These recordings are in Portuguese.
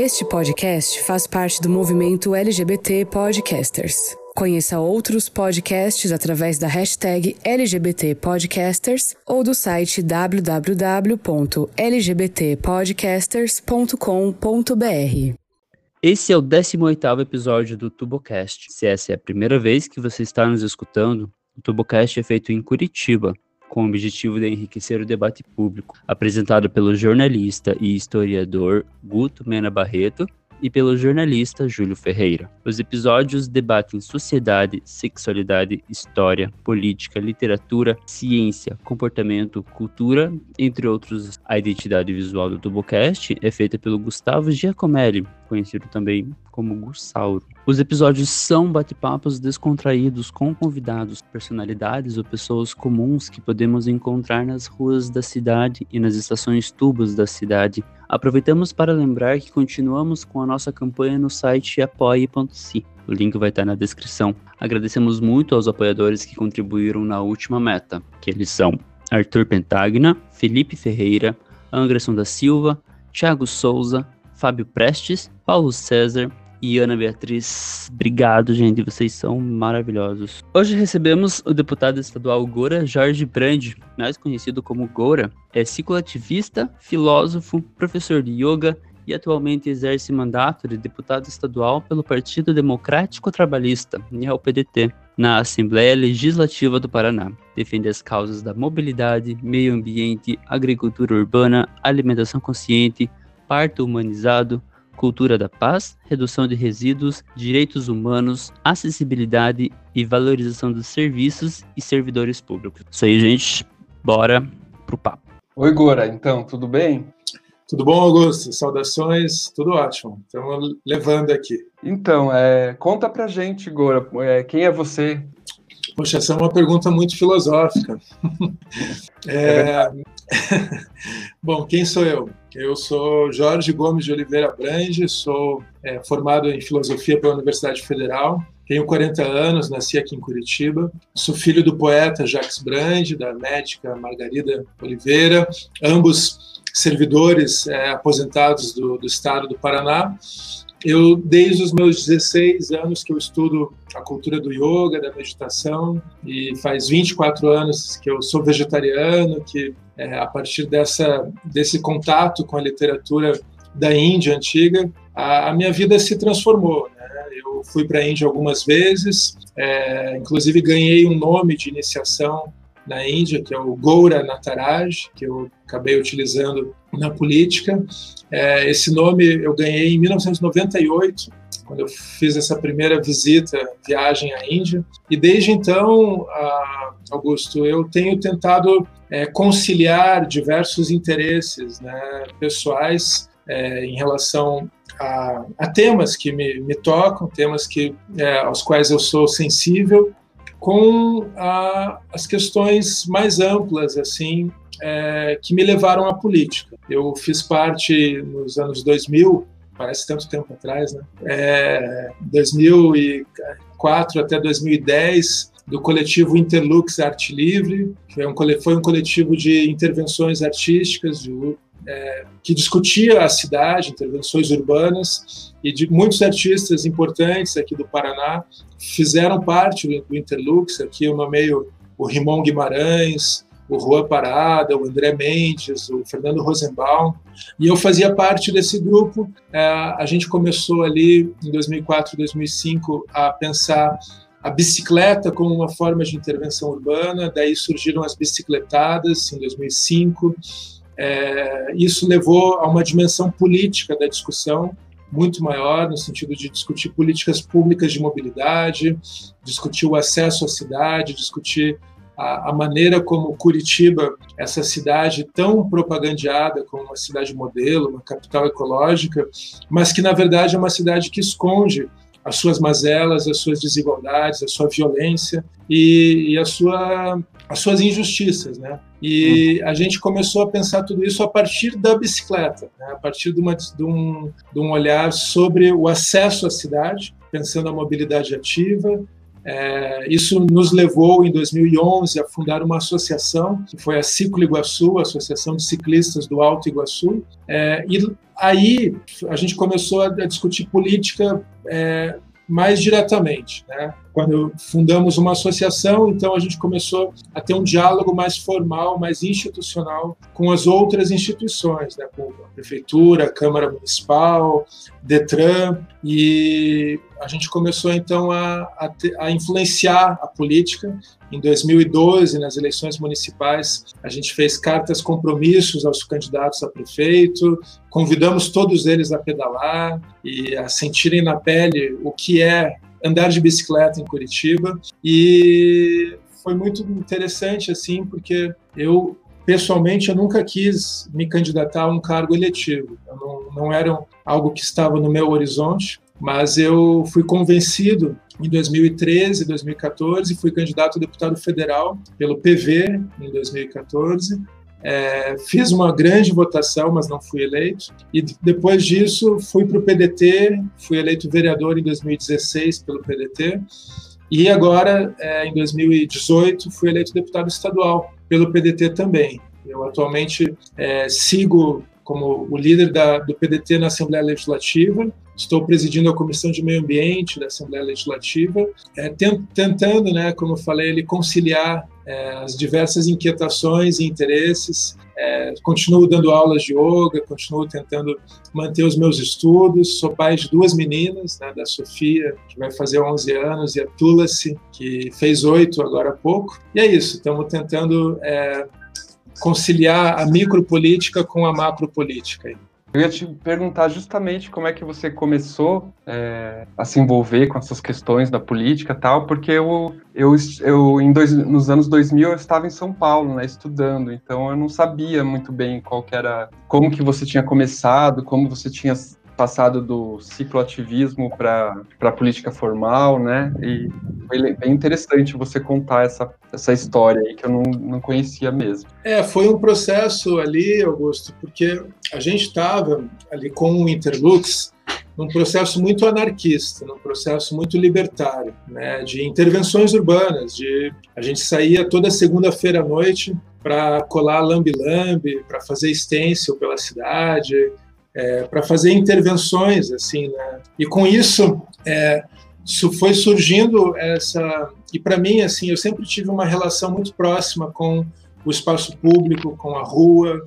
Este podcast faz parte do movimento LGBT Podcasters. Conheça outros podcasts através da hashtag LGBT Podcasters ou do site www.lgbtpodcasters.com.br. Esse é o 18º episódio do TuboCast. Se essa é a primeira vez que você está nos escutando, o TuboCast é feito em Curitiba, com o objetivo de enriquecer o debate público, apresentado pelo jornalista e historiador Guto Mena Barreto e pelo jornalista Júlio Ferreira. Os episódios debatem sociedade, sexualidade, história, política, literatura, ciência, comportamento, cultura, entre outros. A identidade visual do Tubocast é feita pelo Gustavo Giacomelli, conhecido também como Gussauro. Os episódios são bate-papos descontraídos com convidados, personalidades ou pessoas comuns que podemos encontrar nas ruas da cidade e nas estações tubos da cidade. Aproveitamos para lembrar que continuamos com a nossa campanha no site apoie.se. O link vai estar na descrição. Agradecemos muito aos apoiadores que contribuíram na última meta, que eles são Arthur Pentagna, Felipe Ferreira, Anderson da Silva, Thiago Souza, Fábio Prestes, Paulo César, e Ana Beatriz. Obrigado, gente, vocês são maravilhosos. Hoje recebemos o deputado estadual Gora Jorge Brandi, mais conhecido como Gora. É cicloativista, filósofo, professor de yoga e atualmente exerce mandato de deputado estadual pelo Partido Democrático Trabalhista, PDT, na Assembleia Legislativa do Paraná. Defende as causas da mobilidade, meio ambiente, agricultura urbana, alimentação consciente, parto humanizado, cultura da paz, redução de resíduos, direitos humanos, acessibilidade e valorização dos serviços e servidores públicos. Isso aí, gente. Bora pro papo. Oi, Gora. Então, tudo bem? Tudo bom, Augusto? Saudações, tudo ótimo. Estamos levando aqui. Então, é, conta pra gente, Gora, é, quem é você? Poxa, essa é uma pergunta muito filosófica. é... Bom, quem sou eu? Eu sou Jorge Gomes de Oliveira Brange, sou é, formado em filosofia pela Universidade Federal, tenho 40 anos, nasci aqui em Curitiba, sou filho do poeta Jacques Brange, da médica Margarida Oliveira, ambos servidores é, aposentados do, do estado do Paraná. Eu, desde os meus 16 anos que eu estudo a cultura do yoga, da meditação, e faz 24 anos que eu sou vegetariano, que é, a partir dessa, desse contato com a literatura da Índia antiga, a, a minha vida se transformou. Né? Eu fui para a Índia algumas vezes, é, inclusive ganhei um nome de iniciação na Índia, que é o Goura Nataraj, que eu acabei utilizando na política. É, esse nome eu ganhei em 1998, quando eu fiz essa primeira visita, viagem à Índia. E desde então, Augusto, eu tenho tentado é, conciliar diversos interesses né, pessoais é, em relação a, a, temas que me, me tocam, temas que, é, aos quais eu sou sensível, com a, as questões mais amplas assim é, que me levaram à política. Eu fiz parte nos anos 2000, parece tanto tempo atrás, né? É, 2004 até 2010 do coletivo Interlux Arte Livre, que é um, foi um coletivo de intervenções artísticas de, é, que discutia a cidade, intervenções urbanas, e de muitos artistas importantes aqui do Paraná fizeram parte do Interlux. Aqui eu nomeio o Rimon Guimarães, o Juan Parada, o André Mendes, o Fernando Rosenbaum, e eu fazia parte desse grupo. É, a gente começou ali em 2004, 2005 a pensar a bicicleta como uma forma de intervenção urbana, daí surgiram as bicicletadas em 2005. É, isso levou a uma dimensão política da discussão muito maior, no sentido de discutir políticas públicas de mobilidade, discutir o acesso à cidade, discutir a, a, maneira como Curitiba, essa cidade tão propagandeada como uma cidade modelo, uma capital ecológica, mas que na verdade é uma cidade que esconde as suas mazelas, as suas desigualdades, a sua violência e, e a sua, as suas injustiças, né? E a gente começou a pensar tudo isso a partir da bicicleta, né? a partir de, uma, de, um, de um olhar sobre o acesso à cidade, pensando a mobilidade ativa, É, isso nos levou, em 2011, a fundar uma associação, que foi a Ciclo Iguaçu, a Associação de Ciclistas do Alto Iguaçu. É, e aí a gente começou a discutir política é, mais diretamente. Né? Quando fundamos uma associação, então a gente começou a ter um diálogo mais formal, mais institucional com as outras instituições, né? com a prefeitura, a Câmara Municipal, Detran, e a gente começou então a, a, a influenciar a política. Em 2012, nas eleições municipais, a gente fez cartas compromissos aos candidatos a prefeito, convidamos todos eles a pedalar e a sentirem na pele o que é andar de bicicleta em Curitiba. E foi muito interessante assim porque eu pessoalmente eu nunca quis me candidatar a um cargo eletivo. Não, não era algo que estava no meu horizonte mas eu fui convencido em 2013, 2014, fui candidato a deputado federal pelo PV em 2014 é, fiz uma grande votação, mas não fui eleito. E depois disso, fui para o PDT, fui eleito vereador em 2016 pelo PDT. E agora, é, em 2018, fui eleito deputado estadual pelo PDT também. Eu atualmente é, sigo como o líder da, do PDT na Assembleia Legislativa. Estou presidindo a Comissão de Meio Ambiente da Assembleia Legislativa, é, tentando, né, como eu falei, ele conciliar é, as diversas inquietações e interesses. É, continuo dando aulas de yoga, continuo tentando manter os meus estudos. Sou pai de duas meninas, né, da Sofia, que vai fazer 11 anos, e a Tulasi, que fez 8 agora há pouco. E é isso, estamos tentando é, conciliar a micropolítica com a macropolítica. Eu ia te perguntar justamente como é que você começou é, a se envolver com essas questões da política tal, porque eu, eu, eu em dois, nos anos 2000 eu estava em São Paulo, né, estudando, então eu não sabia muito bem qual era, como que você tinha começado, como você tinha passado do cicloativismo para a política formal, né? E foi bem interessante você contar essa, essa história aí que eu não, não conhecia mesmo. É, foi um processo ali, Augusto, porque a gente estava ali com o Interlux num processo muito anarquista, num processo muito libertário, né, de intervenções urbanas, de a gente saía toda segunda-feira à noite para colar lambe-lambe, para fazer stencil pela cidade, é, para fazer intervenções assim, né? E com isso, é, foi surgindo essa e para mim assim, eu sempre tive uma relação muito próxima com o espaço público, com a rua.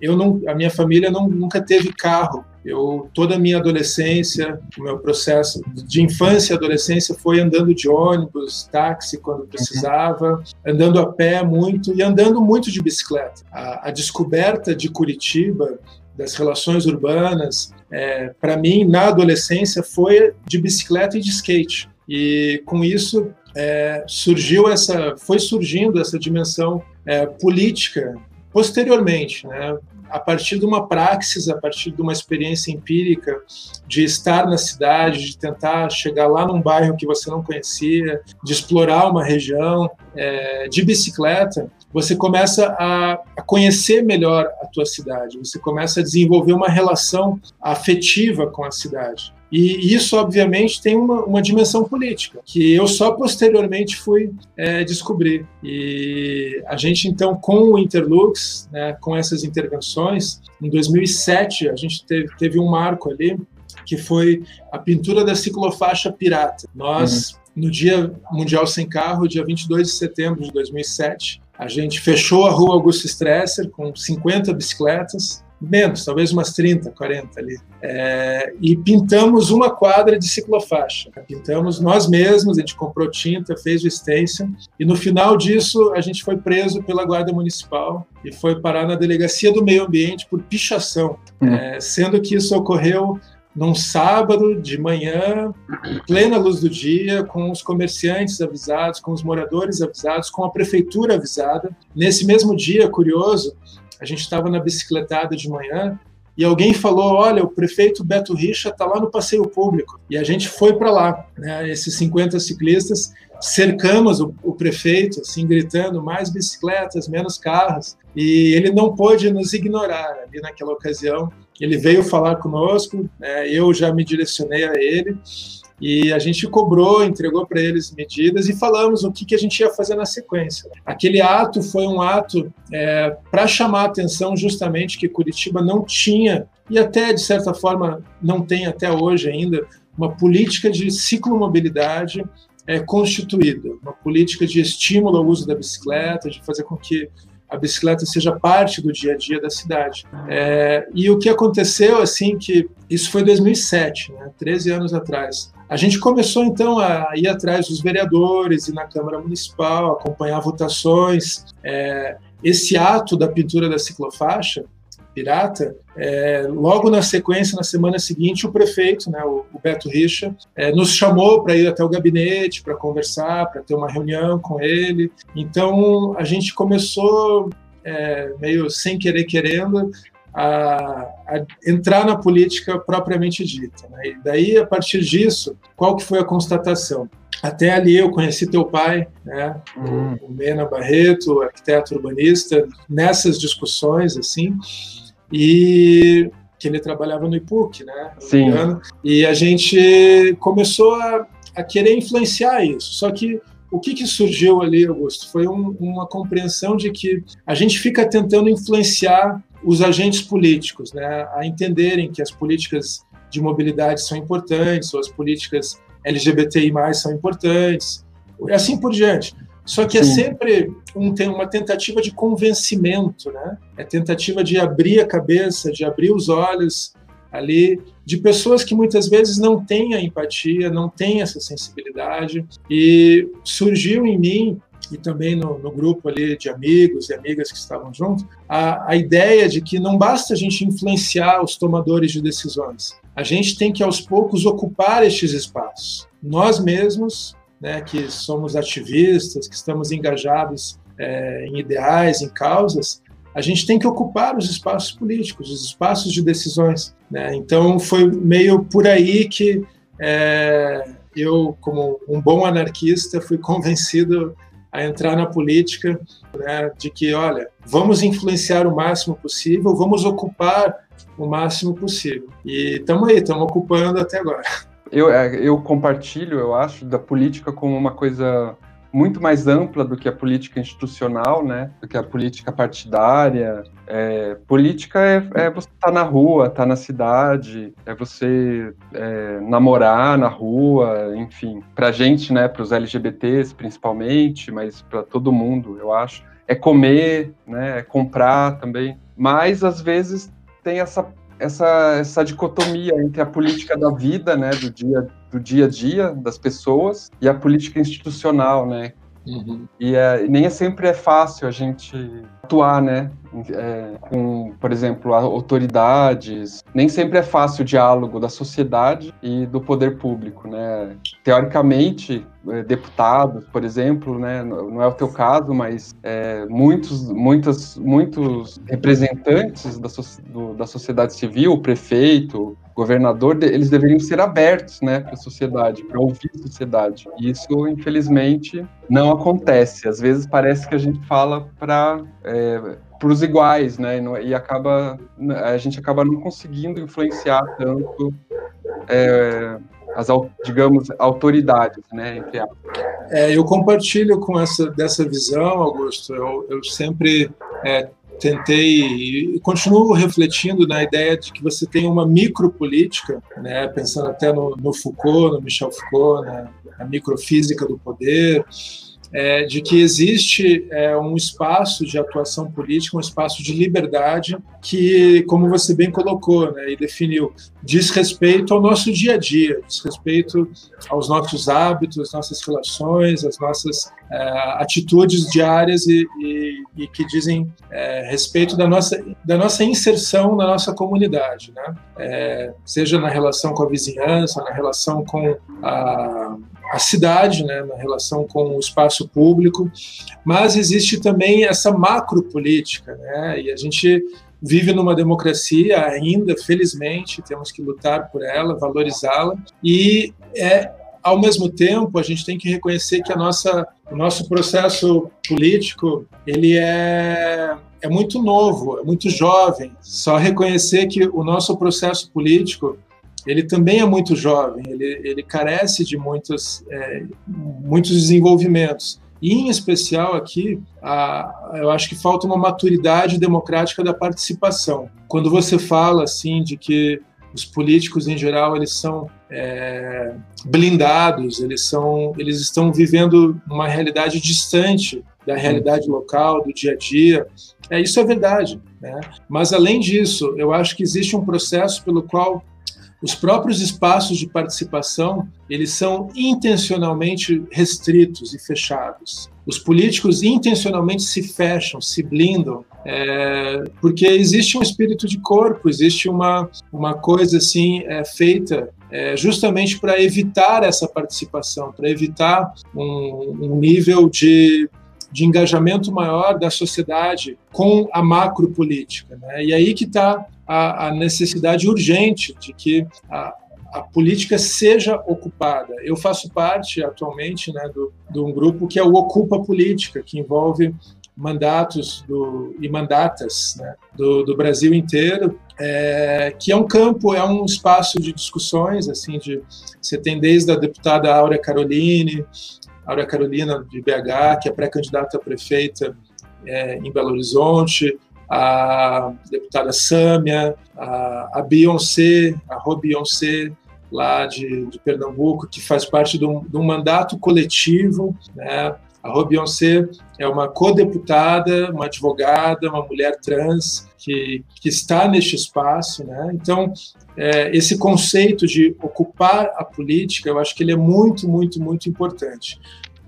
eu não, a minha família não, nunca teve carro. Eu toda a minha adolescência, o meu processo de infância e adolescência foi andando de ônibus, táxi quando precisava, andando a pé muito e andando muito de bicicleta. A, a descoberta de Curitiba das relações urbanas, é, para mim, na adolescência, foi de bicicleta e de skate. E com isso é, surgiu essa, foi surgindo essa dimensão é, política posteriormente, né? a partir de uma praxis, a partir de uma experiência empírica de estar na cidade, de tentar chegar lá num bairro que você não conhecia, de explorar uma região, é, de bicicleta, você começa a, a, conhecer melhor a tua cidade, você começa a desenvolver uma relação afetiva com a cidade. E isso, obviamente, tem uma, uma dimensão política, que eu só posteriormente fui é, descobrir. E a gente, então, com o Interlux, né, com essas intervenções, em 2007, a gente teve, teve um marco ali, que foi a pintura da ciclofaixa pirata. Nós, uhum. no Dia Mundial Sem Carro, dia 22 de setembro de 2007, a gente fechou a rua Augusto Stresser com 50 bicicletas, menos, talvez umas 30, 40 ali, é, e pintamos uma quadra de ciclofaixa. Pintamos nós mesmos, a gente comprou tinta, fez o stencil, e no final disso a gente foi preso pela Guarda Municipal e foi parar na Delegacia do Meio Ambiente por pichação, uhum. é, sendo que isso ocorreu num sábado de manhã, plena luz do dia, com os comerciantes avisados, com os moradores avisados, com a prefeitura avisada. Nesse mesmo dia, curioso, a gente estava na bicicletada de manhã e alguém falou: Olha, o prefeito Beto Richa está lá no passeio público. E a gente foi para lá, né, esses 50 ciclistas, cercamos o, o, prefeito, assim, gritando mais bicicletas, menos carros, e ele não pôde nos ignorar ali naquela ocasião. Ele veio falar conosco, né, eu já me direcionei a ele, e a gente cobrou, entregou para eles medidas e falamos o que, que a gente ia fazer na sequência. Aquele ato foi um ato é, para chamar a atenção justamente que Curitiba não tinha, e até de certa forma não tem até hoje ainda, uma política de ciclomobilidade é, constituída, uma política de estímulo ao uso da bicicleta, de fazer com que a bicicleta seja parte do dia a dia da cidade. É, e o que aconteceu, assim, que isso foi 2007, né, 13 anos atrás. A gente começou então a ir atrás dos vereadores e na Câmara Municipal, acompanhar votações. É, esse ato da pintura da ciclofaixa pirata, é, logo na sequência, na semana seguinte, o prefeito, né, o, o Beto Richa, é, nos chamou para ir até o gabinete, para conversar, para ter uma reunião com ele. Então, a gente começou, é, meio sem querer querendo, a, a, entrar na política propriamente dita. Né? E daí, a partir disso, qual que foi a constatação? Até ali eu conheci teu pai, né, uhum. o Mena Barreto, arquiteto urbanista, nessas discussões assim, e que ele trabalhava no IPUC, né? Sim. E a gente começou a, a, querer influenciar isso. Só que o que, que surgiu ali, Augusto, foi um, uma compreensão de que a gente fica tentando influenciar os agentes políticos, né, a entenderem que as políticas de mobilidade são importantes, ou as políticas LGBTI+, são importantes, e assim por diante. Só que é Sim. é sempre um, tem uma tentativa de convencimento, né? É tentativa de abrir a cabeça, de abrir os olhos ali de pessoas que muitas vezes não têm a empatia, não têm essa sensibilidade. E surgiu em mim e também no, no, grupo ali de amigos e amigas que estavam juntos, a, a ideia de que não basta a gente influenciar os tomadores de decisões, a gente tem que aos poucos ocupar estes espaços. Nós mesmos né, que somos ativistas, que estamos engajados é, em ideais, em causas, a gente tem que ocupar os espaços políticos, os espaços de decisões. Né? Então, foi meio por aí que é, eu, como um bom anarquista, fui convencido a entrar na política, né, de que, olha, vamos influenciar o máximo possível, vamos ocupar o máximo possível. E estamos aí, estamos ocupando até agora. Eu, é, eu compartilho, eu acho, da política como uma coisa muito mais ampla do que a política institucional, né? Do que a política partidária. É, política é, é você estar tá na rua, estar tá na cidade, é você é, namorar na rua, enfim. Para gente, né? Para os LGBTs principalmente, mas para todo mundo, eu acho. É comer, né? É comprar também. Mas às vezes tem essa essa, essa dicotomia entre a política da vida, né, do dia, do dia a dia das pessoas, e a política institucional, né? Uhum. E é, nem é sempre é fácil a gente atuar, né? É, com, por exemplo, autoridades. Nem sempre é fácil o diálogo da sociedade e do poder público, né? Teoricamente, é, deputados, por exemplo, né? Não é o teu caso, mas é, muitos, muitas, muitos representantes da, so, do, da sociedade civil, o prefeito, governador, eles deveriam ser abertos, né, para a sociedade, para ouvir a sociedade. E isso, infelizmente, não acontece. Às vezes parece que a gente fala para é, para os iguais, né? E acaba a gente acaba não conseguindo influenciar tanto é, as digamos autoridades, né? Entre é, eu compartilho com essa dessa visão, Augusto. Eu, eu sempre é, tentei e continuo refletindo na ideia de que você tem uma micropolítica, né? Pensando até no, no Foucault, no Michel Foucault, né? a microfísica do poder é, de que existe é, um espaço de atuação política, um espaço de liberdade que, como você bem colocou né, e definiu, diz respeito ao nosso dia a dia, diz respeito aos nossos hábitos, nossas relações, as nossas é, atitudes diárias e, e, e que dizem é, respeito da nossa, da nossa inserção na nossa comunidade, né? É, seja na relação com a vizinhança, na relação com a, a cidade, né, na relação com o espaço público, mas existe também essa macropolítica, né, e a gente vive numa democracia ainda, felizmente, temos que lutar por ela, valorizá-la, e é ao mesmo tempo, a gente tem que reconhecer que a nossa, o nosso processo político ele é, é muito novo, é muito jovem. Só reconhecer que o nosso processo político ele também é muito jovem, ele, ele carece de muitos, é, muitos desenvolvimentos. E, em especial, aqui, a, eu acho que falta uma maturidade democrática da participação. Quando você fala assim de que os políticos em geral eles são é, blindados, eles são, eles estão vivendo uma realidade distante da realidade local, do dia a dia. É isso é verdade, né? Mas além disso, eu acho que existe um processo pelo qual os próprios espaços de participação eles são intencionalmente restritos e fechados. Os políticos intencionalmente se fecham, se blindam, é, porque existe um espírito de corpo, existe uma, uma coisa assim é, feita é, justamente para evitar essa participação, para evitar um, um nível de de engajamento maior da sociedade com a macropolítica. Né? E aí que está a, a, necessidade urgente de que a, a, política seja ocupada. Eu faço parte atualmente né, do, de um grupo que é o Ocupa Política, que envolve mandatos do, e mandatas né, do, do, Brasil inteiro, é, que é um campo, é um espaço de discussões, assim, de você tem desde a deputada Áurea Caroline, Áurea Carolina de BH, que é pré-candidata a prefeita é, em Belo Horizonte, a deputada Sâmia, a, a Beyoncé, a Rô Beyoncé, lá de, de, Pernambuco, que faz parte de um, de um mandato coletivo. Né? A Rô Beyoncé é uma co-deputada, uma advogada, uma mulher trans que, que está neste espaço. Né? Então, é, esse conceito de ocupar a política, eu acho que ele é muito, muito, muito importante.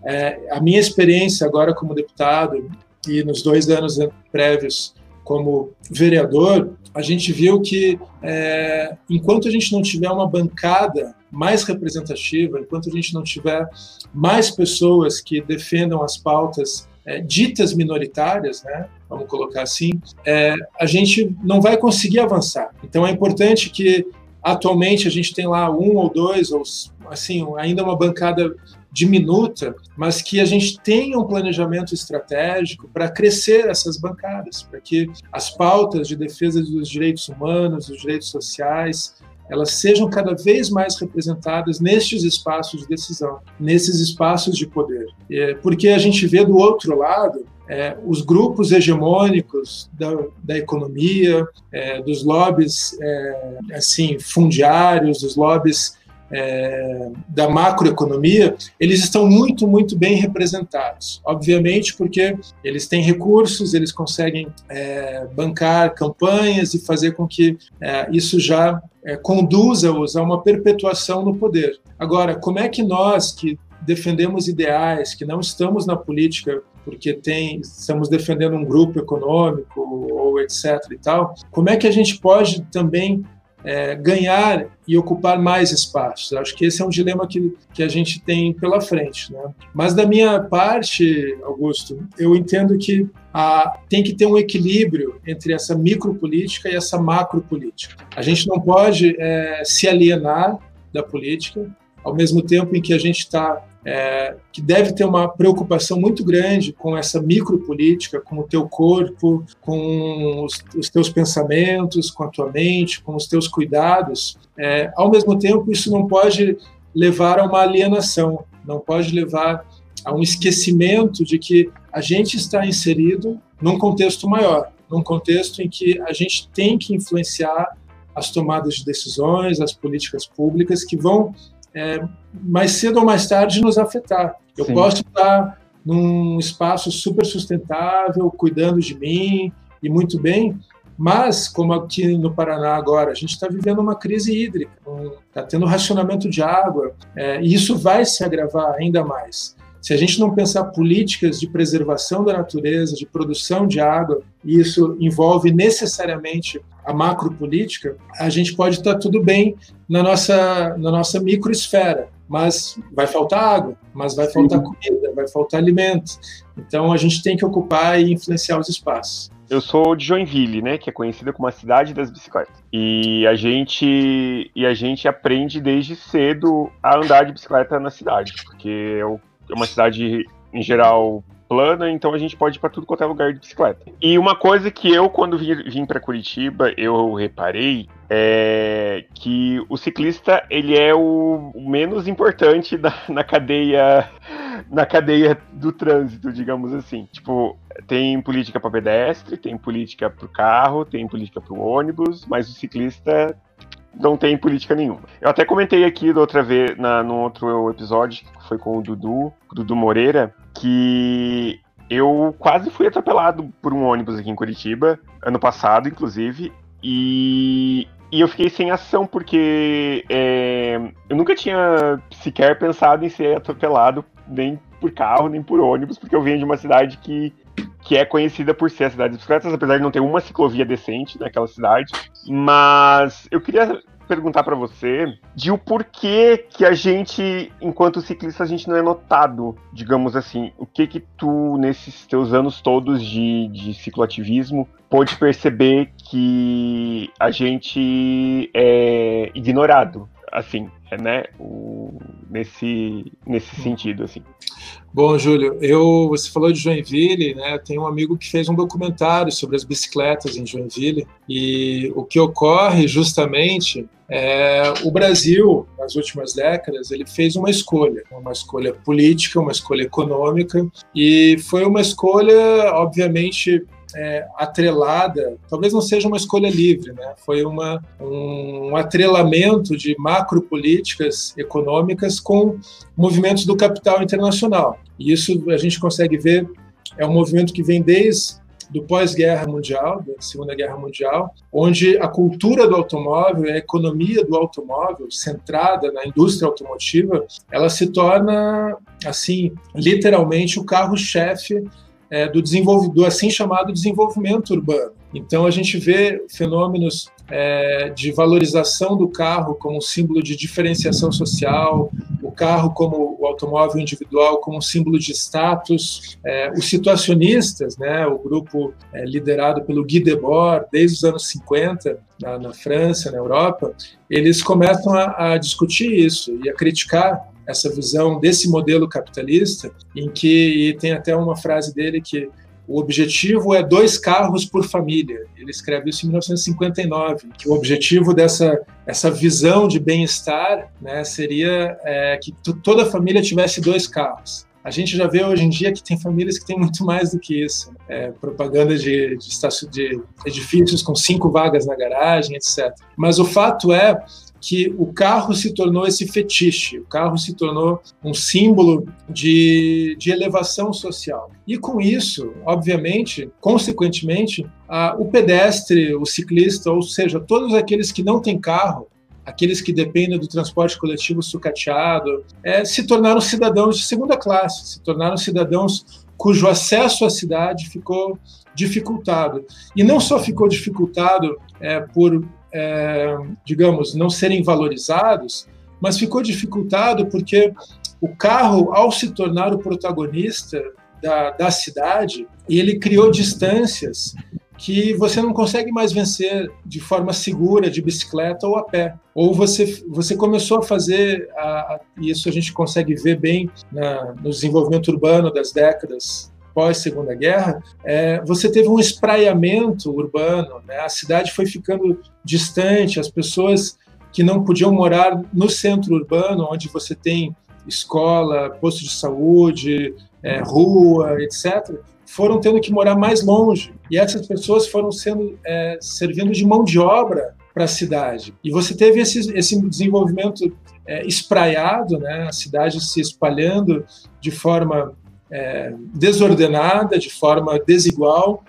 É, a minha experiência agora como deputado e nos dois anos prévios como vereador, a gente viu que é, enquanto a gente não tiver uma bancada mais representativa, enquanto a gente não tiver mais pessoas que defendam as pautas é, ditas minoritárias, né, vamos colocar assim, é, a gente não vai conseguir avançar. Então é importante que atualmente a gente tem lá um ou dois, ou assim, ainda uma bancada diminuta, mas que a gente tenha um planejamento estratégico para crescer essas bancadas, para que as pautas de defesa dos direitos humanos, dos direitos sociais, elas sejam cada vez mais representadas nestes espaços de decisão, nesses espaços de poder. É, porque a gente vê do outro lado é, os grupos hegemônicos da, da economia, é, dos lobbies é, assim fundiários, dos lobbies é, da macroeconomia, eles estão muito, muito bem representados. Obviamente, porque eles têm recursos, eles conseguem é, bancar campanhas e fazer com que é, isso já é, conduza-os a uma perpetuação no poder. Agora, como é que nós, que defendemos ideais, que não estamos na política porque tem, estamos defendendo um grupo econômico ou etc e tal, como é que a gente pode também é, ganhar e ocupar mais espaços. Acho que esse é um dilema que, que a gente tem pela frente. Né? Mas da minha parte, Augusto, eu entendo que a, tem que ter um equilíbrio entre essa micropolítica e essa macropolítica. A gente não pode é, se alienar da política, ao mesmo tempo em que a gente está é, que deve ter uma preocupação muito grande com essa micropolítica, com o teu corpo, com os, os teus pensamentos, com a tua mente, com os teus cuidados. É, ao mesmo tempo, isso não pode levar a uma alienação, não pode levar a um esquecimento de que a gente está inserido num contexto maior, num contexto em que a gente tem que influenciar as tomadas de decisões, as políticas públicas que vão é, mais cedo ou mais tarde nos afetar. Eu Sim. posso estar num espaço super sustentável, cuidando de mim e muito bem, mas, como aqui no Paraná agora, a gente está vivendo uma crise hídrica, está tendo racionamento de água, é, e isso vai se agravar ainda mais. Se a gente não pensar políticas de preservação da natureza, de produção de água, e isso envolve necessariamente a macropolítica, a gente pode estar tudo bem na nossa, na nossa microesfera, mas vai faltar água, mas vai Sim. faltar comida, vai faltar alimento. Então a gente tem que ocupar e influenciar os espaços. eu sou de Joinville, né, que é conhecida como a cidade das bicicletas. E a gente e a gente aprende desde cedo a andar de bicicleta na cidade, porque é, é uma cidade em geral plana, então a gente pode ir para tudo quanto é lugar de bicicleta. E uma coisa que eu, quando vim, vim para Curitiba, eu reparei é que o ciclista ele é o menos importante da, na cadeia na cadeia do trânsito, digamos assim. Tipo, tem política para pedestre, tem política para o carro, tem política para o ônibus, mas o ciclista não tem política nenhuma. Eu até comentei aqui da outra vez, na, outro episódio, que foi com o Dudu, Dudu Moreira, que eu quase fui atropelado por um ônibus aqui em Curitiba, ano passado, inclusive, e, e eu fiquei sem ação, porque é, eu nunca tinha sequer pensado em ser atropelado, nem por carro, nem por ônibus, porque eu venho de uma cidade que que é conhecida por ser a cidade de bicicletas, apesar de não ter uma ciclovia decente naquela cidade. Mas eu queria perguntar para você de o porquê que a gente, enquanto ciclista, a gente não é notado, digamos assim. O que que tu, nesses teus anos todos de, de cicloativismo, pôde perceber que a gente é ignorado? Assim, né? O, nesse, nesse sentido, assim. Bom, Júlio, eu, você falou de Joinville, né? Tem um amigo que fez um documentário sobre as bicicletas em Joinville e o que ocorre justamente é o Brasil nas últimas décadas ele fez uma escolha, uma escolha política, uma escolha econômica e foi uma escolha, obviamente, é, atrelada, talvez não seja uma escolha livre, né? foi uma, um atrelamento de macropolíticas econômicas com movimentos do capital internacional. E isso a gente consegue ver, é um movimento que vem desde do pós-guerra mundial, da Segunda Guerra Mundial, onde a cultura do automóvel, a economia do automóvel, centrada na indústria automotiva, ela se torna, assim, literalmente o carro-chefe é, do, do assim chamado desenvolvimento urbano. Então a gente vê fenômenos é, de valorização do carro como símbolo de diferenciação social, o carro como o automóvel individual como símbolo de status. É, os situacionistas, né, o grupo é, liderado pelo Guy Debord desde os anos 50 na, na França, na Europa, eles começam a, a discutir isso e a criticar essa visão desse modelo capitalista, em que tem até uma frase dele que o objetivo é dois carros por família. Ele escreve isso em 1959, que o objetivo dessa essa visão de bem-estar né, seria é, que toda família tivesse dois carros. A gente já vê hoje em dia que tem famílias que têm muito mais do que isso. Né? É, propaganda de, de, de edifícios com cinco vagas na garagem, etc. Mas o fato é que o carro se tornou esse fetiche, o carro se tornou um símbolo de, de elevação social. E com isso, obviamente, consequentemente, a, o pedestre, o ciclista, ou seja, todos aqueles que não têm carro, aqueles que dependem do transporte coletivo sucateado, é, se tornaram cidadãos de segunda classe, se tornaram cidadãos cujo acesso à cidade ficou dificultado. E não só ficou dificultado é, por é, digamos, não serem valorizados, mas ficou dificultado porque o carro, ao se tornar o protagonista da, da cidade, ele criou distâncias que você não consegue mais vencer de forma segura de bicicleta ou a pé. Ou você, você começou a fazer, a, a, isso a gente consegue ver bem na, no desenvolvimento urbano das décadas pós-Segunda Guerra, é, você teve um espraiamento urbano, né? a cidade foi ficando distante, as pessoas que não podiam morar no centro urbano, onde você tem escola, posto de saúde, é, rua, etc., foram tendo que morar mais longe. E essas pessoas foram sendo é, servindo de mão de obra para a cidade. E você teve esse, esse desenvolvimento é, espraiado, né? a cidade se espalhando de forma é, desordenada, de forma desigual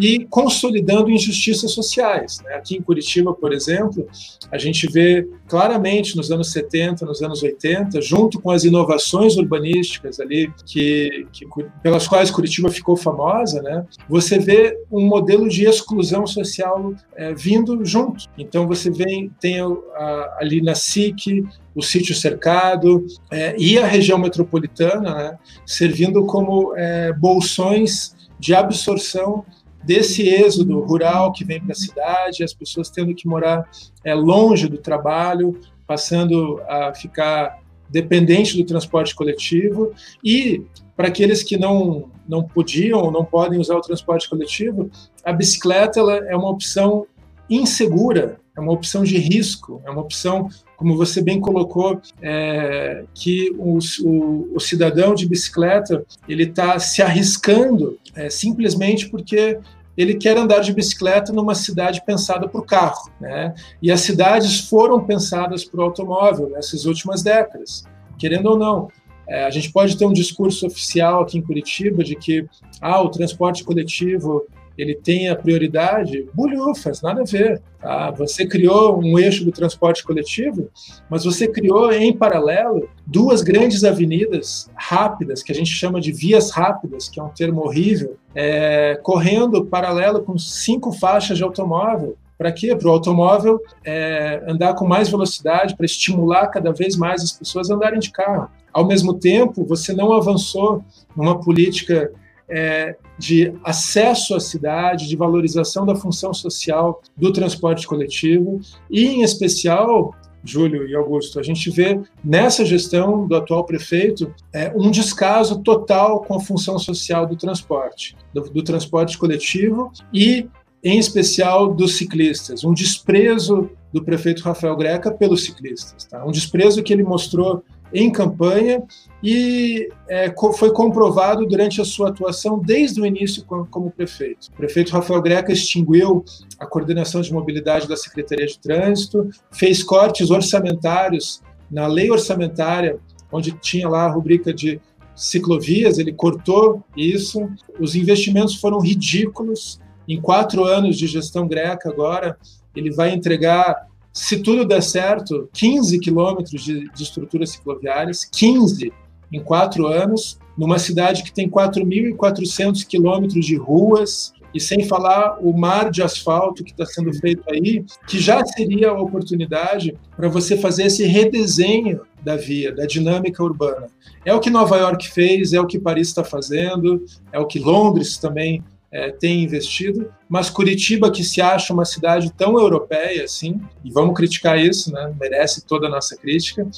e consolidando injustiças sociais. Né? Aqui em Curitiba, por exemplo, a gente vê claramente nos anos 70, nos anos 80, junto com as inovações urbanísticas ali que, que pelas quais Curitiba ficou famosa, né? Você vê um modelo de exclusão social é, vindo junto. Então você vê tem a, ali na SIC o sítio cercado é, e a região metropolitana, né, servindo como é, bolsões de absorção desse êxodo rural que vem para a cidade, as pessoas tendo que morar é, longe do trabalho, passando a ficar dependente do transporte coletivo. E para aqueles que não não podiam não podem usar o transporte coletivo, a bicicleta é uma opção insegura, é uma opção de risco, é uma opção, como você bem colocou, é, que o, o, o, cidadão de bicicleta ele está se arriscando é, simplesmente porque ele quer andar de bicicleta numa cidade pensada para o carro, né? E as cidades foram pensadas para o automóvel nessas últimas décadas, querendo ou não. É, a gente pode ter um discurso oficial aqui em Curitiba de que ah, o transporte coletivo ele tem a prioridade, bulhufas, nada a ver. Tá? Você criou um eixo do transporte coletivo, mas você criou em paralelo duas grandes avenidas rápidas, que a gente chama de vias rápidas, que é um termo horrível, é, correndo paralelo com cinco faixas de automóvel. Para quê? Para o automóvel é, andar com mais velocidade, para estimular cada vez mais as pessoas a andarem de carro. Ao mesmo tempo, você não avançou numa política é, de acesso à cidade, de valorização da função social do transporte coletivo e, em especial, Júlio e Augusto, a gente vê nessa gestão do atual prefeito é, um descaso total com a função social do transporte, do, do transporte coletivo e, em especial, dos ciclistas. Um desprezo do prefeito Rafael Greca pelos ciclistas. Tá? Um desprezo que ele mostrou em campanha e é, foi comprovado durante a sua atuação desde o início como, prefeito. O prefeito Rafael Greca extinguiu a coordenação de mobilidade da Secretaria de Trânsito, fez cortes orçamentários na lei orçamentária, onde tinha lá a rubrica de ciclovias, ele cortou isso. Os investimentos foram ridículos. Em quatro anos de gestão Greca, agora, ele vai entregar se tudo der certo, 15 quilômetros de, de estruturas cicloviárias, 15 em quatro anos, numa cidade que tem 4.400 quilômetros de ruas, e sem falar o mar de asfalto que está sendo feito aí, que já seria a oportunidade para você fazer esse redesenho da via, da dinâmica urbana. É o que Nova York fez, é o que Paris está fazendo, é o que Londres também é, tem investido, mas Curitiba, que se acha uma cidade tão europeia assim, e vamos criticar isso, né, merece toda a nossa crítica,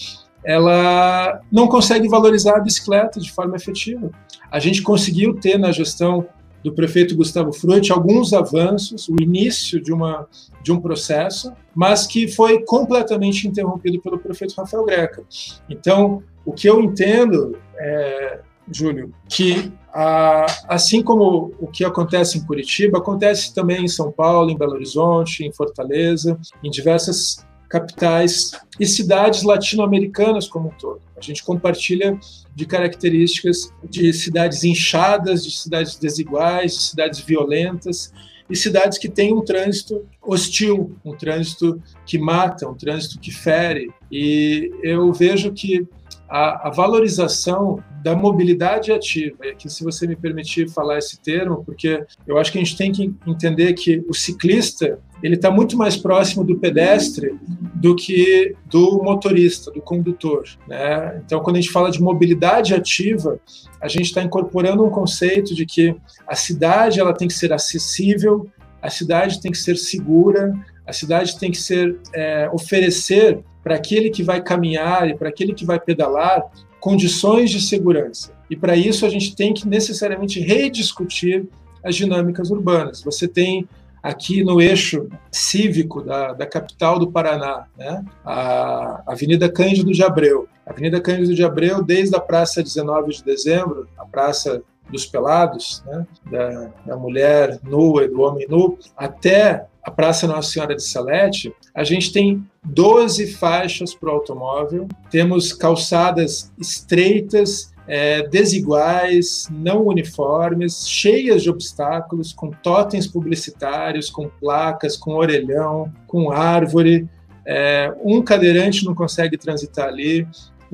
ela não consegue valorizar a bicicleta de forma efetiva. A gente conseguiu ter na gestão do prefeito Gustavo Frutti alguns avanços, o início de, uma, de um processo, mas que foi completamente interrompido pelo prefeito Rafael Greca. Então, o que eu entendo, é, Júlio, que assim como o que acontece em Curitiba, acontece também em São Paulo, em Belo Horizonte, em Fortaleza, em diversas capitais e cidades latino-americanas como um todo. A gente compartilha de características de cidades inchadas, de cidades desiguais, de cidades violentas e cidades que têm um trânsito hostil, um trânsito que mata, um trânsito que fere. E eu vejo que a, a, valorização da mobilidade ativa. E aqui, se você me permitir falar esse termo, porque eu acho que a gente tem que entender que o ciclista ele está muito mais próximo do pedestre do que do motorista, do condutor. Né? Então, quando a gente fala de mobilidade ativa, a gente está incorporando um conceito de que a cidade ela tem que ser acessível, a cidade tem que ser segura, a cidade tem que ser é, oferecer para aquele que vai caminhar e para aquele que vai pedalar condições de segurança. E para isso a gente tem que necessariamente rediscutir as dinâmicas urbanas. Você tem aqui no eixo cívico da, da capital do Paraná, né? a Avenida Cândido de Abreu. A Avenida Cândido de Abreu, desde a Praça 19 de Dezembro, a Praça dos Pelados, né? da, da mulher nua e do homem nu, até a Praça Nossa Senhora de Salete, a gente tem 12 faixas para o automóvel, temos calçadas estreitas, é, desiguais, não uniformes, cheias de obstáculos, com totens publicitários, com placas, com orelhão, com árvore. É, um cadeirante não consegue transitar ali,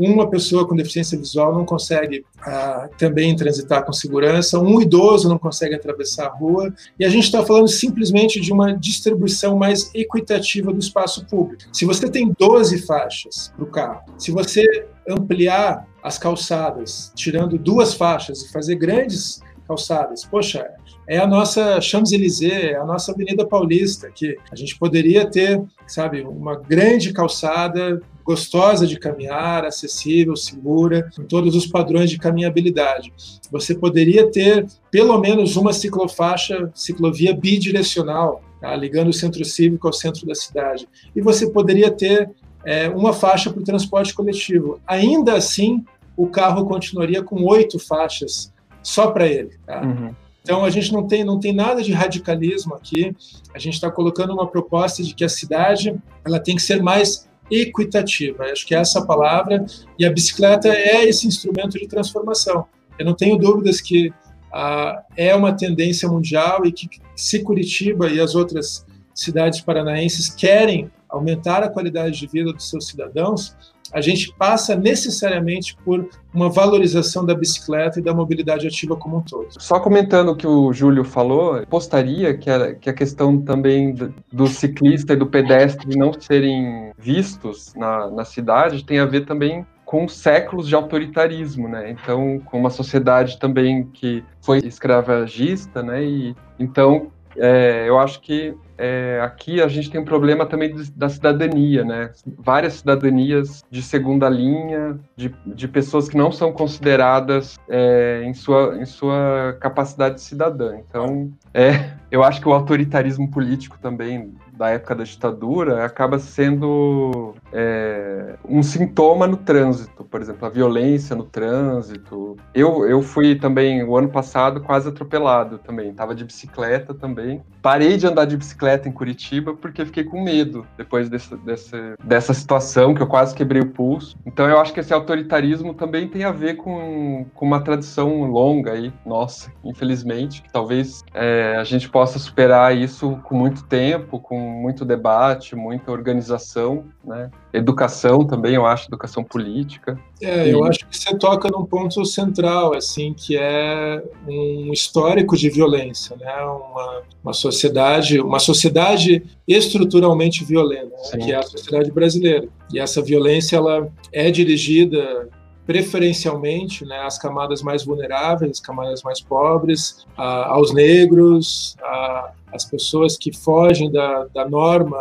uma pessoa com deficiência visual não consegue ah, também transitar com segurança, um idoso não consegue atravessar a rua, e a gente está falando simplesmente de uma distribuição mais equitativa do espaço público. Se você tem 12 faixas para o carro, se você ampliar as calçadas, tirando duas faixas e fazer grandes calçadas. Poxa, é a nossa Champs-Élysées, é a nossa Avenida Paulista, que a gente poderia ter, sabe, uma grande calçada gostosa de caminhar, acessível, segura, com todos os padrões de caminhabilidade. Você poderia ter pelo menos uma ciclofaixa, ciclovia bidirecional, tá? ligando o centro cívico ao centro da cidade. E você poderia ter é, uma faixa para o transporte coletivo. Ainda assim, o carro continuaria com oito faixas só para ele. Tá? Uhum. Então a gente não tem, não tem nada de radicalismo aqui. A gente está colocando uma proposta de que a cidade ela tem que ser mais equitativa. Acho que é essa palavra e a bicicleta é esse instrumento de transformação. Eu não tenho dúvidas que ah, é uma tendência mundial e que se Curitiba e as outras cidades paranaenses querem aumentar a qualidade de vida dos seus cidadãos, a gente passa necessariamente por uma valorização da bicicleta e da mobilidade ativa como um todo. Só comentando o que o Júlio falou, postaria que a, que a questão também do, ciclista e do pedestre não serem vistos na, na cidade tem a ver também com séculos de autoritarismo, né? Então, com uma sociedade também que foi escravagista, né? E então é, eu acho que é, aqui a gente tem um problema também da cidadania, né? Várias cidadanias de segunda linha, de, de pessoas que não são consideradas é, em, sua, em sua capacidade cidadã. Então, é, eu acho que o autoritarismo político também da época da ditadura acaba sendo é, um sintoma no trânsito, por exemplo, a violência no trânsito. Eu, eu fui também, o ano passado, quase atropelado também, estava de bicicleta também. Parei de andar de bicicleta em Curitiba porque fiquei com medo depois desse, desse, dessa situação que eu quase quebrei o pulso. Então eu acho que esse autoritarismo também tem a ver com, com uma tradição longa aí, nossa, infelizmente, que talvez é, a gente possa superar isso com muito tempo, com muito debate, muita organização, né? Educação também, eu acho, educação política. É, eu acho que você toca num ponto central, assim, que é um histórico de violência, né? Uma, uma sociedade, uma sociedade estruturalmente violenta, né? que é a sociedade brasileira. E essa violência ela é dirigida preferencialmente né, às camadas mais vulneráveis, às camadas mais pobres, a, aos negros, a, às pessoas que fogem da, da norma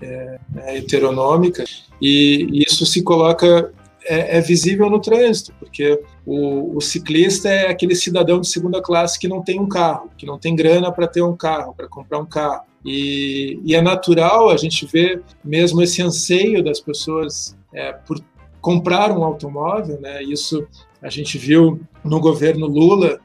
é, é, heteronômica, e, isso se coloca é, é, visível no trânsito, porque o, o, ciclista é aquele cidadão de segunda classe que não tem um carro, que não tem grana para ter um carro, para comprar um carro. E, e, é natural a gente ver mesmo esse anseio das pessoas é, por comprar um automóvel, né? Isso a gente viu no governo Lula,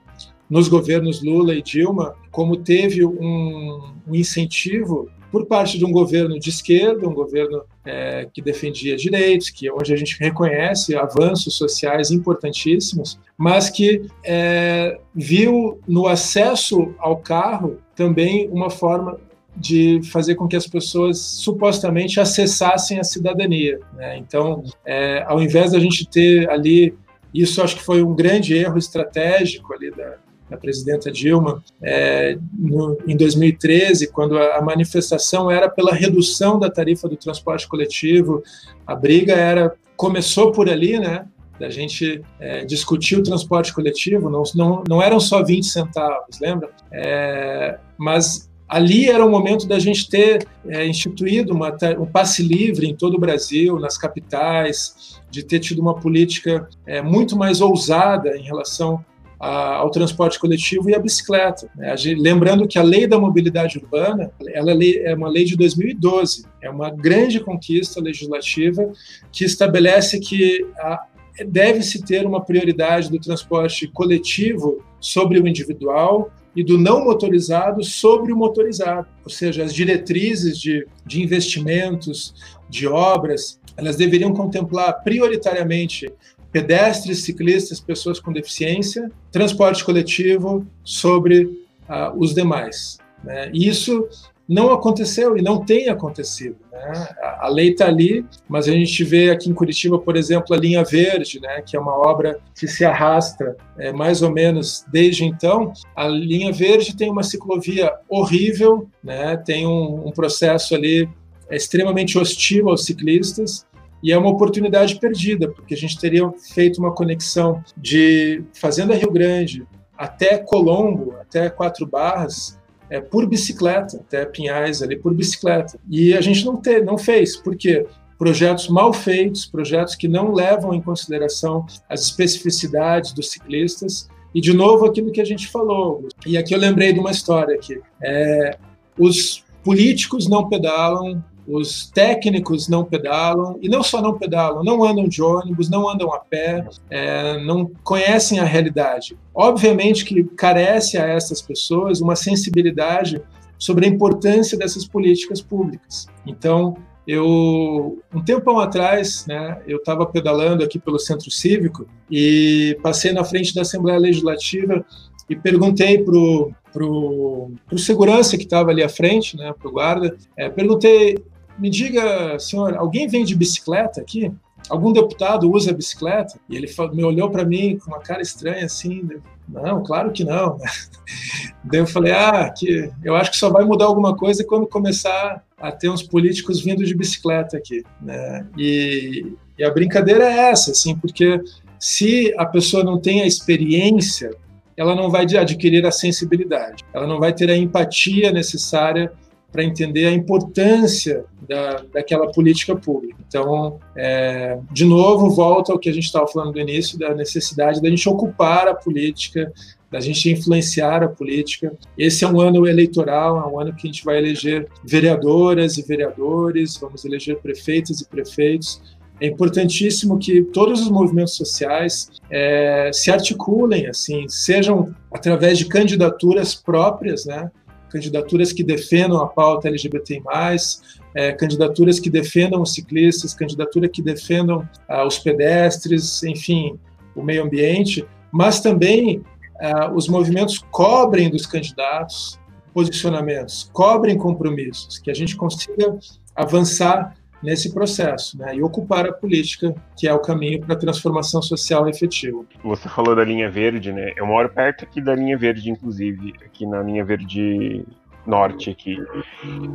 nos governos Lula e Dilma, como teve um, um incentivo por parte de um governo de esquerda, um governo é, que defendia direitos, que é onde a gente reconhece avanços sociais importantíssimos, mas que é, viu no acesso ao carro também uma forma de fazer com que as pessoas supostamente acessassem a cidadania. Né? Então, é, ao invés da gente ter ali, isso acho que foi um grande erro estratégico ali da, da presidenta Dilma é, no, em 2013, quando a, a, manifestação era pela redução da tarifa do transporte coletivo, a briga era começou por ali, né? Da gente é, discutir o transporte coletivo, não, não, não eram só 20 centavos, lembra? É, mas ali era o momento da gente ter é, instituído uma, um passe livre em todo o Brasil, nas capitais, de ter tido uma política é, muito mais ousada em relação a, ao transporte coletivo e à bicicleta. Né? Gente, lembrando que a lei da mobilidade urbana ela é, é uma lei de 2012, é uma grande conquista legislativa que estabelece que deve-se ter uma prioridade do transporte coletivo sobre o individual e do não motorizado sobre o motorizado. Ou seja, as diretrizes de, de investimentos, de obras, elas deveriam contemplar prioritariamente pedestres, ciclistas, pessoas com deficiência, transporte coletivo sobre uh, os demais. Né? Isso não aconteceu e não tem acontecido. Né? A, lei está ali, mas a gente vê aqui em Curitiba, por exemplo, a linha verde, né? que é uma obra que se arrasta é, mais ou menos desde então. A linha verde tem uma ciclovia horrível, né? tem um, um processo ali é, extremamente hostil aos ciclistas. E é uma oportunidade perdida, porque a gente teria feito uma conexão de Fazenda Rio Grande até Colombo, até Quatro Barras, é, por bicicleta, até Pinhais ali por bicicleta. E a gente não, te, não fez, por quê? Projetos mal feitos, projetos que não levam em consideração as especificidades dos ciclistas. E, de novo, aquilo que a gente falou. E aqui eu lembrei de uma história aqui. É, os políticos não pedalam, os técnicos não pedalam, e não só não pedalam, não andam de ônibus, não andam a pé, é, não conhecem a realidade. Obviamente que carece a essas pessoas uma sensibilidade sobre a importância dessas políticas públicas. Então, eu um tempão atrás, né, eu estava pedalando aqui pelo Centro Cívico e passei na frente da Assembleia Legislativa e perguntei pro pro, pro segurança que estava ali à frente, né, pro guarda, é, perguntei me diga, senhor, alguém vem de bicicleta aqui? Algum deputado usa bicicleta? E ele me olhou para mim com uma cara estranha assim. Não, claro que não. Daí eu falei, ah, que eu acho que só vai mudar alguma coisa quando começar a ter uns políticos vindo de bicicleta aqui, né? E, e a brincadeira é essa, assim, porque se a pessoa não tem a experiência, ela não vai adquirir a sensibilidade, ela não vai ter a empatia necessária para entender a importância da, daquela política pública. Então, é, de novo, volta ao que a gente estava falando no início, da necessidade da gente ocupar a política, da gente influenciar a política. Esse é um ano eleitoral, é um ano que a gente vai eleger vereadoras e vereadores, vamos eleger prefeitas e prefeitos. É importantíssimo que todos os movimentos sociais é, se articulem, assim, sejam através de candidaturas próprias, né? candidaturas que defendam a pauta LGBT+, é, candidaturas que defendam os ciclistas, candidaturas que defendam ah, os pedestres, enfim, o meio ambiente, mas também ah, os movimentos cobrem dos candidatos posicionamentos, cobrem compromissos, que a gente consiga avançar nesse processo né, e ocupar a política, que é o caminho para a transformação social efetiva. Você falou da linha verde, né? Eu moro perto aqui da linha verde, inclusive, aqui na linha verde norte aqui.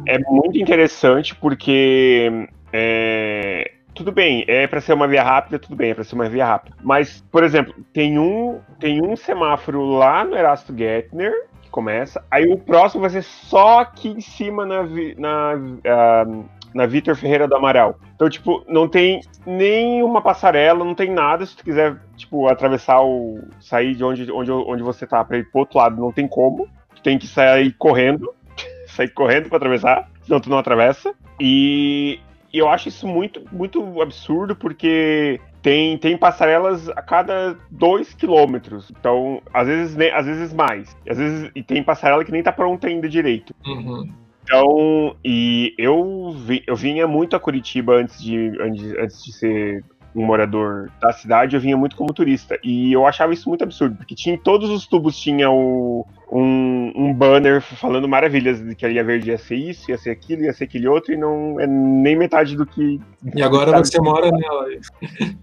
É muito interessante porque é, tudo bem, é para ser uma via rápida, tudo bem, é para ser uma via rápida. Mas, por exemplo, tem um tem um semáforo lá no Erasto Gettner que começa, aí o próximo vai ser só aqui em cima na, na uh, na Vitor Ferreira do Amaral. Então, tipo, não tem nenhuma passarela, não tem nada. Se tu quiser, tipo, atravessar o. sair de onde, onde, onde você tá pra ir pro outro lado, não tem como. Tu tem que sair correndo. sair correndo pra atravessar, senão tu não atravessa. E, eu acho isso muito, muito absurdo, porque tem, tem passarelas a cada dois quilômetros. Então, às vezes, às vezes mais. Às vezes, e tem passarela que nem tá pronta ainda direito. Uhum. Então, e eu, vi, eu vinha muito a Curitiba antes de, antes, antes de ser um morador da cidade, eu vinha muito como turista. E eu achava isso muito absurdo, porque tinha todos os tubos tinha o, um, um, banner falando maravilhas de que a linha verde ia ser isso, ia ser aquilo, ia ser aquele outro, e não é nem metade do que. E agora você mora nela.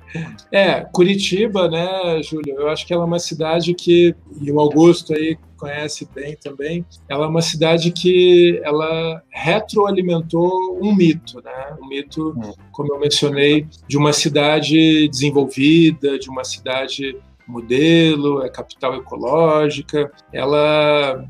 É, Curitiba, né, Júlio? Eu acho que ela é uma cidade que, e o Augusto aí conhece bem também, ela é uma cidade que ela retroalimentou um mito, né? Um mito, como eu mencionei, de uma cidade desenvolvida, de uma cidade modelo, é capital ecológica. Ela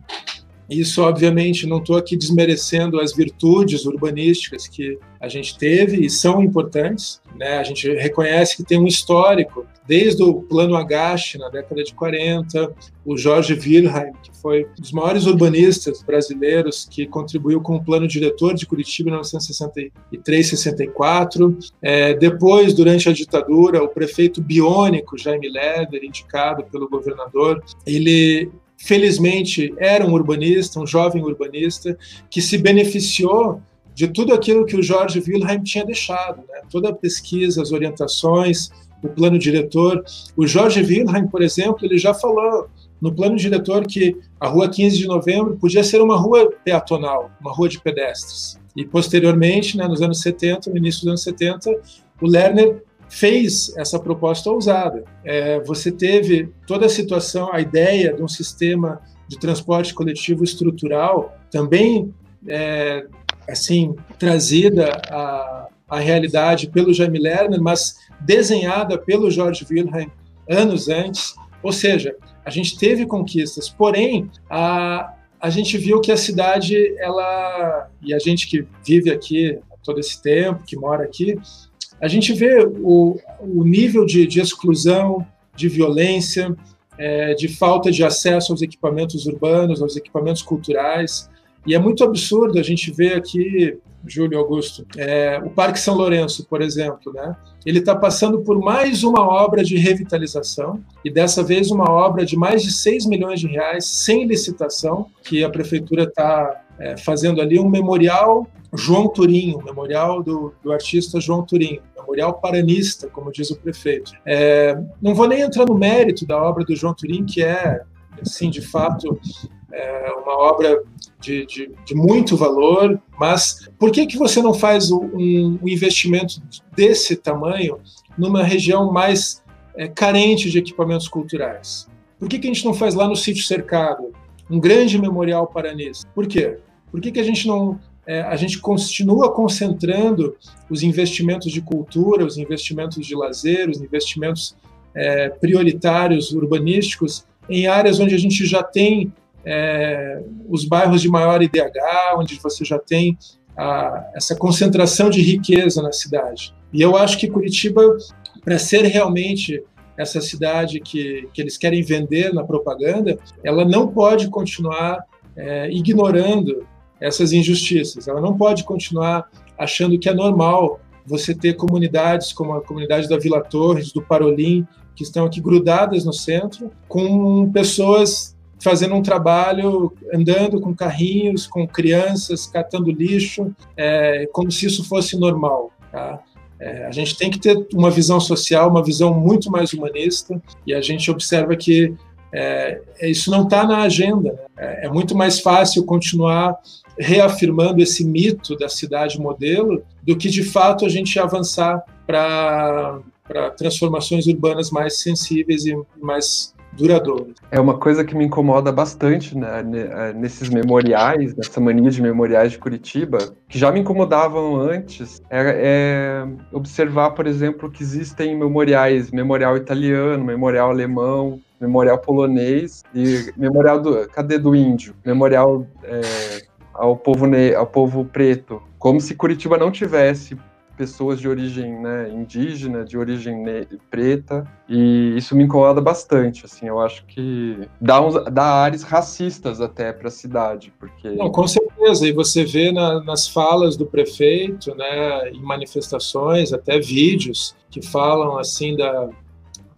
isso, obviamente, não estou aqui desmerecendo as virtudes urbanísticas que a gente teve e são importantes. Né? A gente reconhece que tem um histórico, desde o Plano Agache, na década de 40, o Jorge Wilhelm, que foi um dos maiores urbanistas brasileiros, que contribuiu com o Plano Diretor de Curitiba em 1963-64. É, depois, durante a ditadura, o prefeito biônico, Jaime Leder, indicado pelo governador, ele felizmente, era um urbanista, um jovem urbanista, que se beneficiou de tudo aquilo que o Jorge Wilhelm tinha deixado, né? toda a pesquisa, as orientações, o plano diretor. O Jorge Wilhelm, por exemplo, ele já falou no plano diretor que a rua 15 de novembro podia ser uma rua peatonal, uma rua de pedestres. E posteriormente, né, nos anos 70, no início dos anos 70, o Lerner fez essa proposta ousada. É, você teve toda a situação, a ideia de um sistema de transporte coletivo estrutural também é, assim trazida à, realidade pelo Jaime Lerner, mas desenhada pelo George Wilhelm anos antes. Ou seja, a gente teve conquistas, porém, a, a gente viu que a cidade, ela, e a gente que vive aqui todo esse tempo, que mora aqui, a gente vê o, o nível de, de exclusão, de violência, é, de falta de acesso aos equipamentos urbanos, aos equipamentos culturais. E é muito absurdo a gente ver aqui, Júlio Augusto, é, o Parque São Lourenço, por exemplo, né? Ele está passando por mais uma obra de revitalização, e dessa vez uma obra de mais de 6 milhões de reais, sem licitação, que a prefeitura está é, fazendo ali um memorial João Turinho, memorial do, do artista João Turinho memorial paranista, como diz o prefeito. É, não vou nem entrar no mérito da obra do João Turim, que é, assim, de fato, é uma obra de, de, de, muito valor, mas por que, que você não faz um, um investimento desse tamanho numa região mais é, carente de equipamentos culturais? Por que, que a gente não faz lá no sítio cercado um grande memorial paranista? Por quê? Por que, que a gente não é, a gente continua concentrando os investimentos de cultura, os investimentos de lazer, os investimentos é, prioritários urbanísticos em áreas onde a gente já tem é, os bairros de maior IDH, onde você já tem a, essa concentração de riqueza na cidade. E eu acho que Curitiba, para ser realmente essa cidade que, que eles querem vender na propaganda, ela não pode continuar é, ignorando essas injustiças. Ela não pode continuar achando que é normal você ter comunidades como a comunidade da Vila Torres, do Parolim, que estão aqui grudadas no centro, com pessoas fazendo um trabalho, andando com carrinhos, com crianças, catando lixo, é, como se isso fosse normal. Tá? É, a gente tem que ter uma visão social, uma visão muito mais humanista, e a gente observa que é, isso não está na agenda. Né? É, é muito mais fácil continuar reafirmando esse mito da cidade modelo, do que de fato a gente avançar para transformações urbanas mais sensíveis e mais duradouras. É uma coisa que me incomoda bastante né, é, nesses memoriais, nessa mania de memoriais de Curitiba, que já me incomodavam antes, é, é observar, por exemplo, que existem memoriais, memorial italiano, memorial alemão, memorial polonês e memorial do cadê do índio, memorial é, ao povo, ne ao povo preto, como se Curitiba não tivesse pessoas de origem né, indígena, de origem preta, e isso me incomoda bastante, assim, eu acho que dá, uns, dá ares racistas até para a cidade, porque... Não, com certeza, e você vê na, nas falas do prefeito, né, em manifestações, até vídeos, que falam, assim, da,